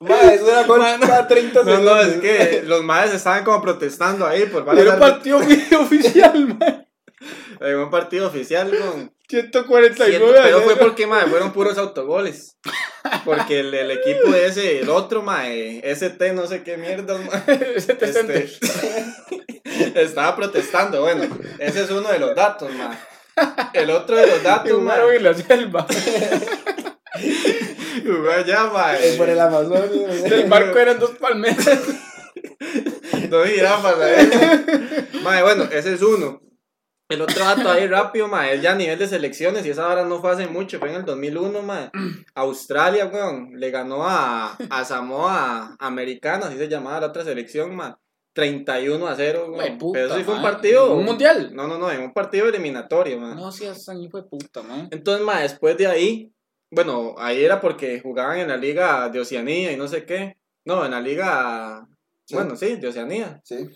Mae, eso era gol *laughs* Mae, no. cada 30 No, segundos. no, es que los madres estaban como protestando ahí por varios Era un partido oficial, man. en un partido oficial con 149 ciento- a pero fue 0. porque mae, fueron puros autogoles. Porque el, el equipo de ese, el otro, mae, ST, no sé qué Ese te este, estaba protestando. Bueno, ese es uno de los datos, mae. El otro de los datos, jugaron en la selva. jugó allá, mae. Es por el Amazonia. *laughs* El marco eran dos palmeras. *laughs* Dos jirafas ahí. *laughs* Mae, bueno, ese es uno. El otro dato ahí rápido, mae, es ya a nivel de selecciones y esa hora no fue hace mucho, fue en el 2001, mae. *clears throat* Australia, weón, le ganó a, a Samoa Americana, así se llamaba la otra selección, mae. 31 a 0, Güey, weón. puta, Pero eso sí fue un partido. ¿Un mundial? No, no, no, en un partido eliminatorio. No seas tan hijo de puta, man. Entonces, mae, después de ahí, bueno, ahí era porque jugaban en la liga de Oceanía y no sé qué. No, en la liga, Sí. bueno, sí, de Oceanía. Sí.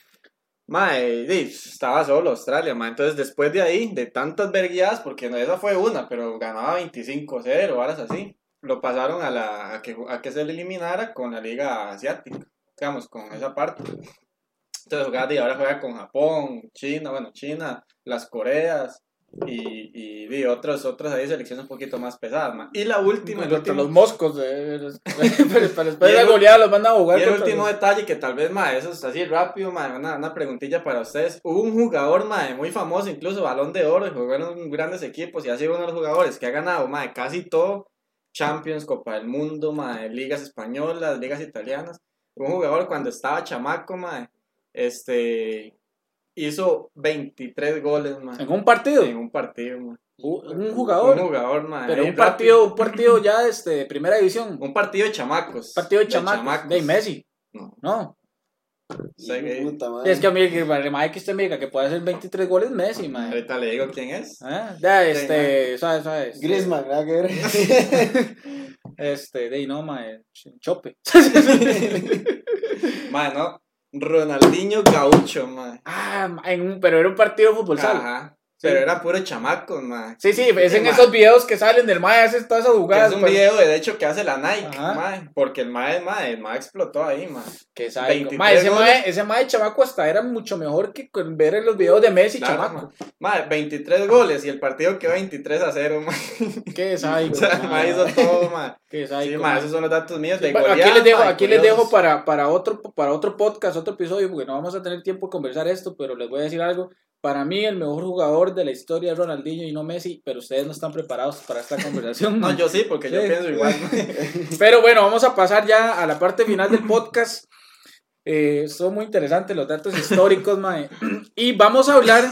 Mae, estaba solo Australia, mae. Entonces, después de ahí, de tantas verguiadas, porque no, esa fue una, pero ganaba 25-0, horas así, lo pasaron a, la, a, que, a que se le eliminara con la liga asiática, digamos, con esa parte. Entonces, jugaba, di, ahora juega con Japón, China, bueno, China, las Coreas y, y di, otras, otras ahí selecciones un poquito más pesadas, mae. Y la última, el último, los moscos. eh, *laughs* para después Y de la goleada los van a jugar. y el último los- detalle que tal vez, ma, eso es así rápido, ma, una, una preguntilla para ustedes. Hubo un jugador, ma, muy famoso, incluso balón de oro, y jugó en grandes equipos y ha sido uno de los jugadores que ha ganado, ma, casi todo, Champions, Copa del Mundo, ma, ligas españolas, ligas italianas. Un jugador cuando estaba chamaco, ma, este, hizo 23 goles, ma, En un partido. en un partido, ma. Un un jugador. Un jugador, ma. pero un partido, un partido ya este, de primera división. Un Un partido de chamacos. partido de chamacos. De Messi. No. No. Puta madre. Es que a mí, que el usted me diga que puede hacer 23 goles Messi, mae. Ahorita le digo quién es. Ah, Ya, este, ¿sabes? ¿sabes? Griezmann, nada que ver. *laughs* Este, de ahí no, Chope. *laughs* *laughs* Mano, Ronaldinho Gaucho, man. ah, en un- pero era un partido de fútbol sala. Ajá. Pero era puro chamacos, man. Sí, sí, es en esos videos que salen del mae, hace todas esas jugadas. Es un video de hecho que hace la Nike, man. Porque el mae, mae, el mae explotó ahí, man. Que sabe. 23 Mae, ese mae, ese mae chamaco hasta era mucho mejor que ver en los videos de Messi, Claro, chamaco. Mae, 23 goles y el partido quedó 23 a 0, man. Qué sabe. *laughs* O sea, hizo todo, man. Qué sabe. Sí, man, esos son los datos míos de Bueno, aquí les dejo, aquí les dejo para, para, otro, para otro podcast, otro episodio, porque no vamos a tener tiempo de conversar esto, pero les voy a decir algo. Para mí, el mejor jugador de la historia es Ronaldinho y no Messi, pero ustedes no están preparados para esta conversación. No, yo sí, porque yo pienso igual. *laughs* Pero bueno, vamos a pasar ya a la parte final del podcast. Eh, son muy interesantes los datos históricos, mae. Y vamos a hablar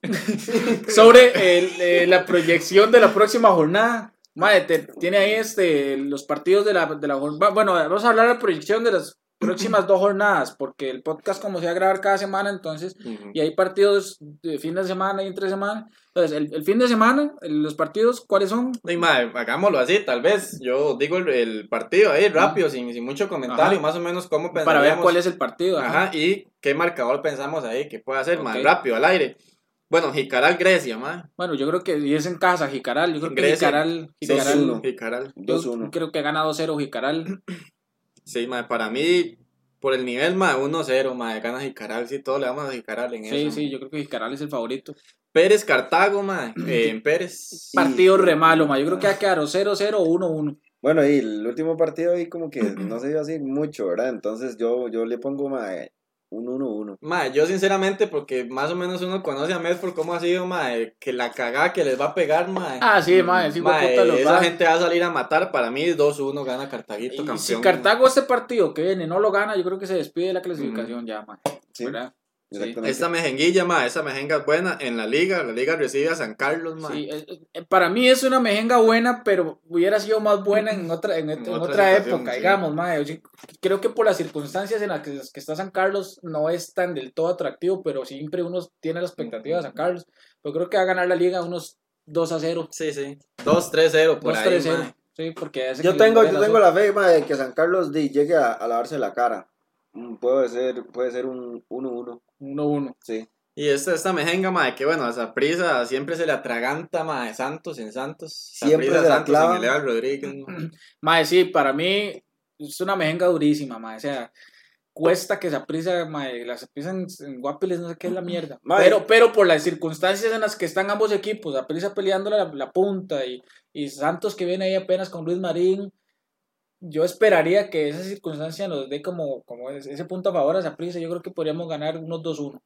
*laughs* sobre el, eh, la proyección de la próxima jornada. Mae, te- tiene ahí este, los partidos de la, de la jornada. Bueno, vamos a hablar de la proyección de las próximas dos jornadas, porque el podcast como se va a grabar cada semana, entonces, y hay partidos de fin de semana y entre semana. Entonces, el, el fin de semana, el- los partidos, ¿cuáles son? Hagámoslo así, tal vez. Yo digo el, el partido ahí rápido, sin, sin mucho comentario, Ajá. más o menos cómo Para pensaríamos. ver cuál es el partido. ajá. Ajá, y qué marcador pensamos ahí que puede hacer más rápido al aire. Bueno, Jicaral Grecia, mae. Bueno, yo creo que y es en casa, Jicaral. Yo creo que Grecia. Sí, Jicaral. Jicaral. yo 2-1. creo que gana 2-0 Jicaral. Sí, mae, para mí, por el nivel, mae, 1-0, mae, gana Jicaral. Sí, todos le damos a Jicaral en Sí, eso. sí, yo creo que Jicaral es el favorito. Pérez Cartago, mae, *clears throat* eh, en Pérez. Partido re malo, ma. Yo creo que va a quedar o 0-0 o 1-1. Bueno, y el último partido ahí como que no se dio así mucho, ¿verdad? Entonces yo, yo le pongo mae, un 1-1. Mae, yo sinceramente, porque más o menos uno conoce a Medford cómo ha sido, mae, que la cagada que les va a pegar, mae. Ah, sí, ma. Sí, Mae, puta, los esa va- gente va a salir a matar. Para mí, 2-1 gana Cartaguito, Y campeón. si Cartago este partido que viene no lo gana, yo creo que se despide de la clasificación ya, ma. Sí, ¿Verdad? Sí. exactamente. Esta mejenguilla, ma, esa mejenga es buena en la liga. La liga recibe a San Carlos, ma. Sí, eh, eh, para mí es una mejenga buena, pero hubiera sido más buena en otra, en, en En otra, otra época, sí. digamos, ma. Yo creo que por las circunstancias en las que, que está San Carlos no es tan del todo atractivo, pero siempre uno tiene la expectativa de San Carlos. Pero creo que va a ganar la liga unos 2 a 0. Sí, sí. 2-3-0 por 2 ahí, 3 0. ma. Sí, porque ese Yo tengo, yo tengo la fe mae, de que San Carlos di, llegue a, a lavarse la cara. Mm, Puede ser, puede ser un 1-1. 1-1. Sí. Y esta, esta mejenga, ma, que bueno, a Saprisa siempre se le atraganta, ma, de Santos en Santos. Siempre se la Santos clavan. en Rodríguez, *clears throat* sí, para mí es una mejenga durísima, mae. O sea, cuesta que se prisa, mae. Las prisa en, en Guapiles no sé qué es la mierda. Pero, pero por las circunstancias en las que están ambos equipos, prisa peleando la, la punta y, y Santos que viene ahí apenas con Luis Marín. Yo esperaría que esa circunstancia nos dé como, como ese punto a favor a Saprissa. Yo creo que podríamos ganar unos 2-1.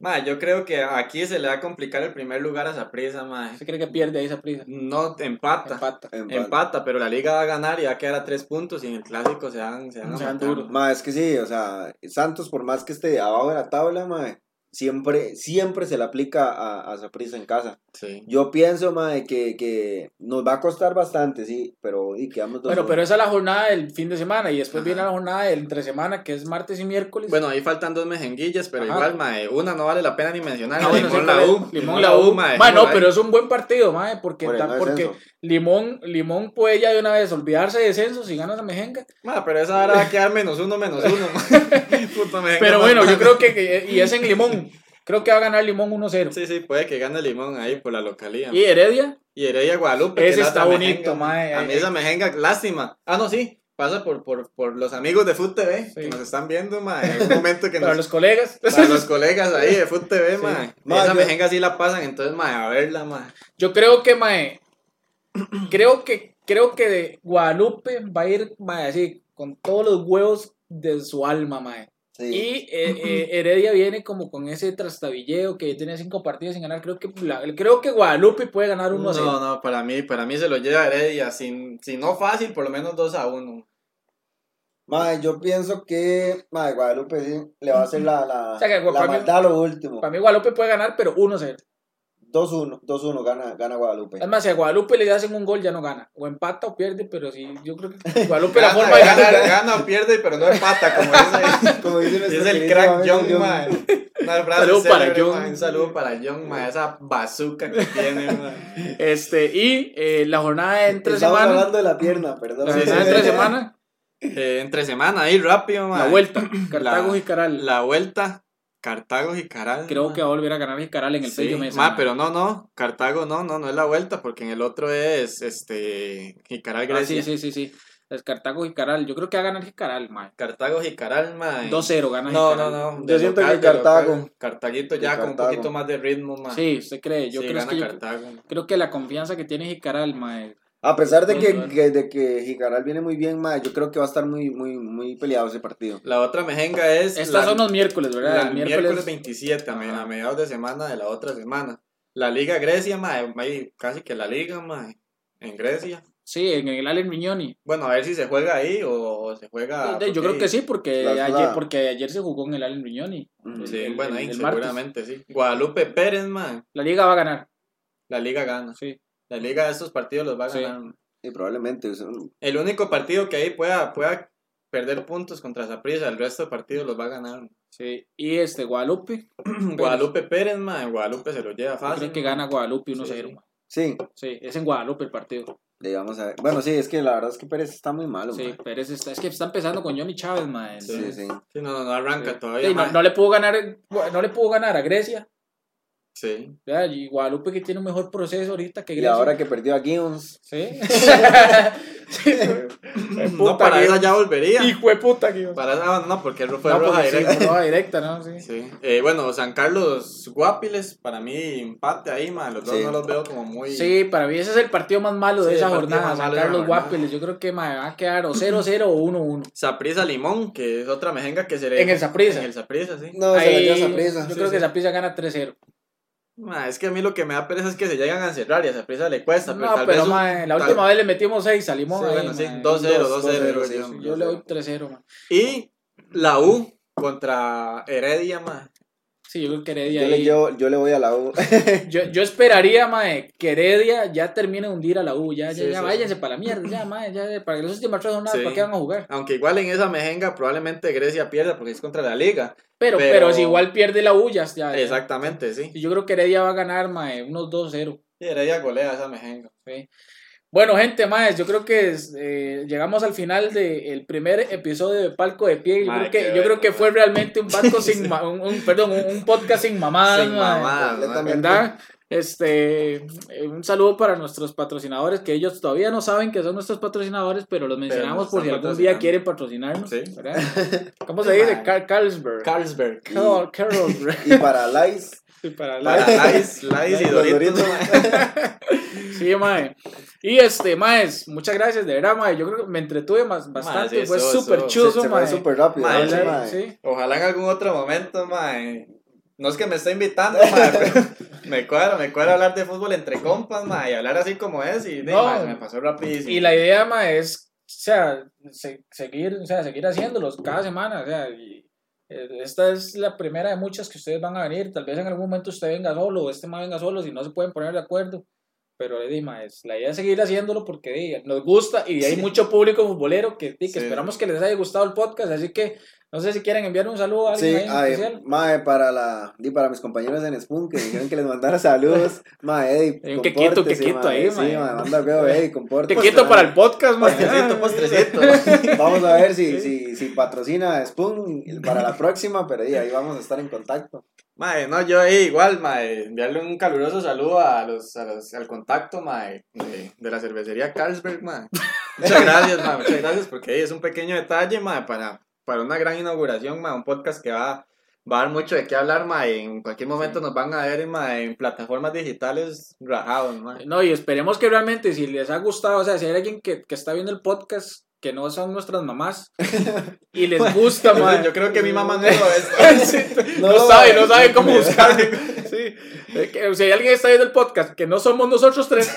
Ma, yo creo que aquí se le va a complicar el primer lugar a Saprisa, ma. ¿Usted cree que pierde ahí Saprissa? No, empata. Empata. Empata, pero la liga va a ganar y va a quedar a tres puntos y en el clásico se van, se van a Se matar. duros. Ma, es que sí, o sea, Santos, por más que esté abajo de la tabla, mae, siempre, siempre se le aplica a, a Saprissa en casa. Sí. Yo pienso, mae, que, que nos va a costar bastante, sí, pero y quedamos dos Bueno, pero esa es la jornada del fin de semana y después Ajá. viene la jornada del entre semana que es martes y miércoles. Bueno, ahí faltan dos mejenguillas, pero Ajá. igual, mae, una no vale la pena ni mencionar. Ah, bueno, Limón sí, la pero- U. Limón la U. mae. Pero es un buen partido, mae, porque, Por no porque. Limón, Limón puede ya de una vez olvidarse de descenso si gana la mejenga. Ma, pero esa ahora va a quedar menos uno, menos uno. *laughs* ma. Puta mejenga Pero bueno, yo creo que, que- y es en Limón. Creo que va a ganar Limón 1-0. Sí, sí, puede que gane Limón ahí por la localía. Y Heredia, Y Heredia Guadalupe. Ese está bonito, mae. A mí Eh, esa mejenga, lástima. Ah, no, sí. Pasa por, por, por los amigos de Food TV que nos están viendo, ma. En un momento que *laughs* para nos. los colegas. Para los *laughs* colegas ahí de Food TV, Sí. ma. Ma, Esa yo- mejenga sí la pasan, entonces, ma, a verla, ma. Yo creo que, mae, *clears throat* creo que, creo que de Guadalupe va a ir, mae, así, con todos los huevos de su alma, mae. Sí. Y eh, eh, Heredia viene como con ese trastabilleo que tiene cinco partidos sin ganar. Creo que, la- creo que Guadalupe puede ganar 1 a 0. No, no, para mí, para mí se lo lleva Heredia. Sin, si no fácil, por lo menos 2 a 1. Mae, yo pienso que mae, Guadalupe sí le va a hacer la, la, O sea que, la para mí- maldad a lo último. Para mí Guadalupe puede ganar, pero 1 a 0. 2-1, 2-1 gana, gana Guadalupe. Es más, si a Guadalupe le hacen un gol ya no gana. O empata o pierde, pero sí, yo creo que *laughs* Guadalupe la Gana, forma de gana, ganar. gana o pierde, pero no empata, como *laughs* dice. Como dice es el querido crack amigo John, ma. Una frase Saludo para ma. Un saludo para John, ma. Esa bazooka que *laughs* tiene, ma. Este, y eh, la jornada de entre Estamos semana. hablando de la pierna, perdón. La jornada de entre semana. Eh, entre semana, ahí rápido, ma. La vuelta. Cartago La- y Caral. La vuelta, Cartago y Caral. Creo ma. que va a volver a ganar Jicaral en el Sí, Mesa. ma, ma. pero no, no, Cartago no, no, no es la vuelta, porque en el otro es, este, Jicaral Ah, Grecia. sí, sí, sí, sí. Es Cartago y Caral. Yo creo que va a ganar Jicaral, mae. Cartago Jicaral, ma. 2-0 gana No, Jicaral. no, no. Yo siento local, que Cartago. local. Cartaguito ya con un poquito más de ritmo, ma. Sí, usted cree. Yo Sí, creo, gana que yo Cartago. creo que la confianza que tiene Jicaral, mae. A pesar de que, que- de que Jicaral viene muy bien, mae, yo creo que va a estar muy, muy, muy peleado ese partido. La otra mejenga es. Estas la- son los miércoles, la- ¿verdad? El miércoles, miércoles. 27, a, mediados de semana de la otra semana. La Liga Grecia, ma, casi que la Liga, ma, en Grecia. Sí, en el Allen Mignoni. Bueno, a ver si se juega ahí o, o se juega. De- Yo creo que sí, porque La- ayer, la- porque ayer se jugó en el Allen Mignoni. Ujú. Sí, el- bueno, ahí el seguramente sí. Guadalupe Pérez, man. La liga va a ganar. La liga gana. Sí. La liga de estos partidos los va a Sí. ganar. Y probablemente. El único partido que ahí pueda, pueda perder puntos contra Saprissa, el resto de partidos los va a ganar. Sí. Y este Guadalupe. *clears throat* Guadalupe Pérez, man. Guadalupe se lo lleva fácil. creo que gana Guadalupe 1-0. Sí. Sí, Sí, es en Guadalupe el partido. y vamos a ver. Bueno, sí, es que la verdad es que Pérez está muy malo. Sí, man. Pérez está, es que está empezando con Johnny Chávez, man. Sí, entonces- sí. Sí, no, no, no arranca Sí. todavía. Sí, no, no le pudo ganar, no le pudo ganar a Grecia. Sí. Y Guadalupe que tiene un mejor proceso ahorita que Y Grecia. ahora que perdió a Gibbons. Sí. *laughs* Sí, fue No, puta para que- esa ya volvería. Hijo de puta que Para esa, no, porque fue no, roja sí, directa. fue roja directa, ¿no? Sí. Sí. Eh, bueno, San Carlos Guapiles, para mí empate ahí, man. Los dos Sí. no los veo como muy. Sí, para mí ese es el partido más malo de Sí, esa jornada. San Carlos. Guapiles, yo creo que ma, va a quedar o 0-0 o 1-1. Saprisa Limón, que es otra mejenga que se le. En el Saprissa. En el Saprissa, sí. No, se la Ahí, lleva Saprissa. Yo Sí, creo que sí. Saprissa gana 3-0. Ma, es que a mí lo que me da pereza es que se llegan a encerrar y a Saprissa le cuesta. Pero No, tal pero vez un- ma, la tal- última vez le metimos 6 a Limón. Sí, ahí, bueno, sí, ma. 2-0, 2-0, 2-0. sí, yo. le doy 3-0. ma. Y la U contra Heredia, ma. Sí, yo creo que Heredia Yo le, ahí- llevo- yo le voy a la U. *laughs* Yo, yo esperaría, mae, que Heredia ya termine de hundir a la U. Ya, ya, Sí, ya sí, váyanse para la mierda, ya, mae, ya, para que las últimas tres jornadas, Sí. ¿para qué van a jugar? Aunque igual en esa mejenga probablemente Grecia pierda porque es contra la Liga. Pero, Pero- pero, si igual pierde la U, ya, ya. ya. Exactamente, sí. Y Yo creo que Heredia va a ganar, mae, unos 2-0. Y Heredia golea esa mejenga. ¿sí? Bueno, gente, más, yo creo que es, eh, llegamos al final del primer episodio de Palco de Pie. Yo, creo, que, yo creo que fue realmente un palco *laughs* sin, ma- un, un- perdón, un, un podcast sin mamadas, Sin mamadas. ¿verdad? Este, eh, un saludo para nuestros patrocinadores, que ellos todavía no saben que son nuestros patrocinadores, pero los mencionamos por si algún día quieren patrocinarnos. Sí. ¿verdad? *laughs* ¿Cómo se dice? Carlsberg. Carlsberg. Carl- Carlsberg. Y para Lice. *laughs* Y para la- Para Lais, Lais y Doritos. *laughs* Sí, mae. Y este, maes, muchas gracias, de verdad, mae. Yo creo que me entretuve más, bastante. sí, fue súper chuzo, mae. fue súper rápido. Mae, ¿no? sí. Mae. Sí. Ojalá en algún otro momento, mae. No es que me esté invitando, mae, *laughs* pero me cuadra, me cuadra hablar de fútbol entre compas, mae, y hablar así como es, y No. mae, me pasó rapidísimo. Y la idea, mae, es, o sea, se- seguir, o sea, seguir haciéndolos cada semana, o sea, y, esta es la primera de muchas que ustedes van a venir. Tal vez en algún momento usted venga solo o este mae venga solo, si no se pueden poner de acuerdo. Pero eh, es- la idea es seguir haciéndolo porque di, nos gusta y hay mucho público futbolero que, que Sí. esperamos que les haya gustado el podcast. Así que no sé si quieren enviar un saludo a alguien Sí, ahí en ay, especial. mae, para la, di, para mis compañeros en Spoon que me dijeron que les mandara saludos, *laughs* mae, Eddie, Hay un quequito, quequito mae, ahí, sí, mae. mae, manda veo, Eddie, *laughs* Te compórtese, quito mae. para el podcast, mae. Postrecito, postrecito. *laughs* Vamos a ver si, si, si patrocina Spoon para la próxima, pero ahí vamos a estar en contacto. Mae, no, yo ahí igual, mae, enviarle un caluroso saludo a los, a los, al contacto, mae, de, de la cervecería Carlsberg, mae. Muchas gracias, mae, muchas gracias, porque ahí es un pequeño detalle, mae, para, para una gran inauguración, mae, un podcast que va, va a dar mucho de qué hablar, mae, en cualquier momento nos van a ver, mae, en plataformas digitales rajados, mae. No, y esperemos que realmente, si les ha gustado, o sea, si hay alguien que, que está viendo el podcast que no son nuestras mamás y les *laughs* gusta, mae. Yo creo que mi mamá no lo ve. *laughs* Sí, *laughs* No no, sabe, no sabe cómo buscar. Sí. Es Si hay alguien que está viendo el podcast que no somos nosotros tres,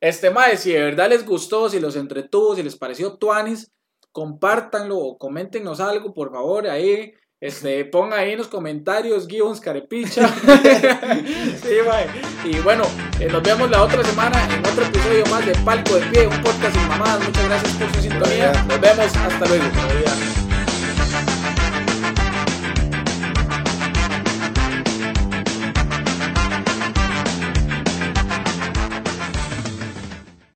este mae, si de verdad les gustó, si los entretuvo, si les pareció tuanis, compártanlo o coméntenos algo, por favor, ahí. Este, pongan ahí en los comentarios guions carepicha. *laughs* sí. Y bueno, eh, nos vemos la otra semana en otro episodio más de Palco de Pie, un podcast sin mamadas. Muchas gracias por su sintonía. Nos vemos, hasta luego.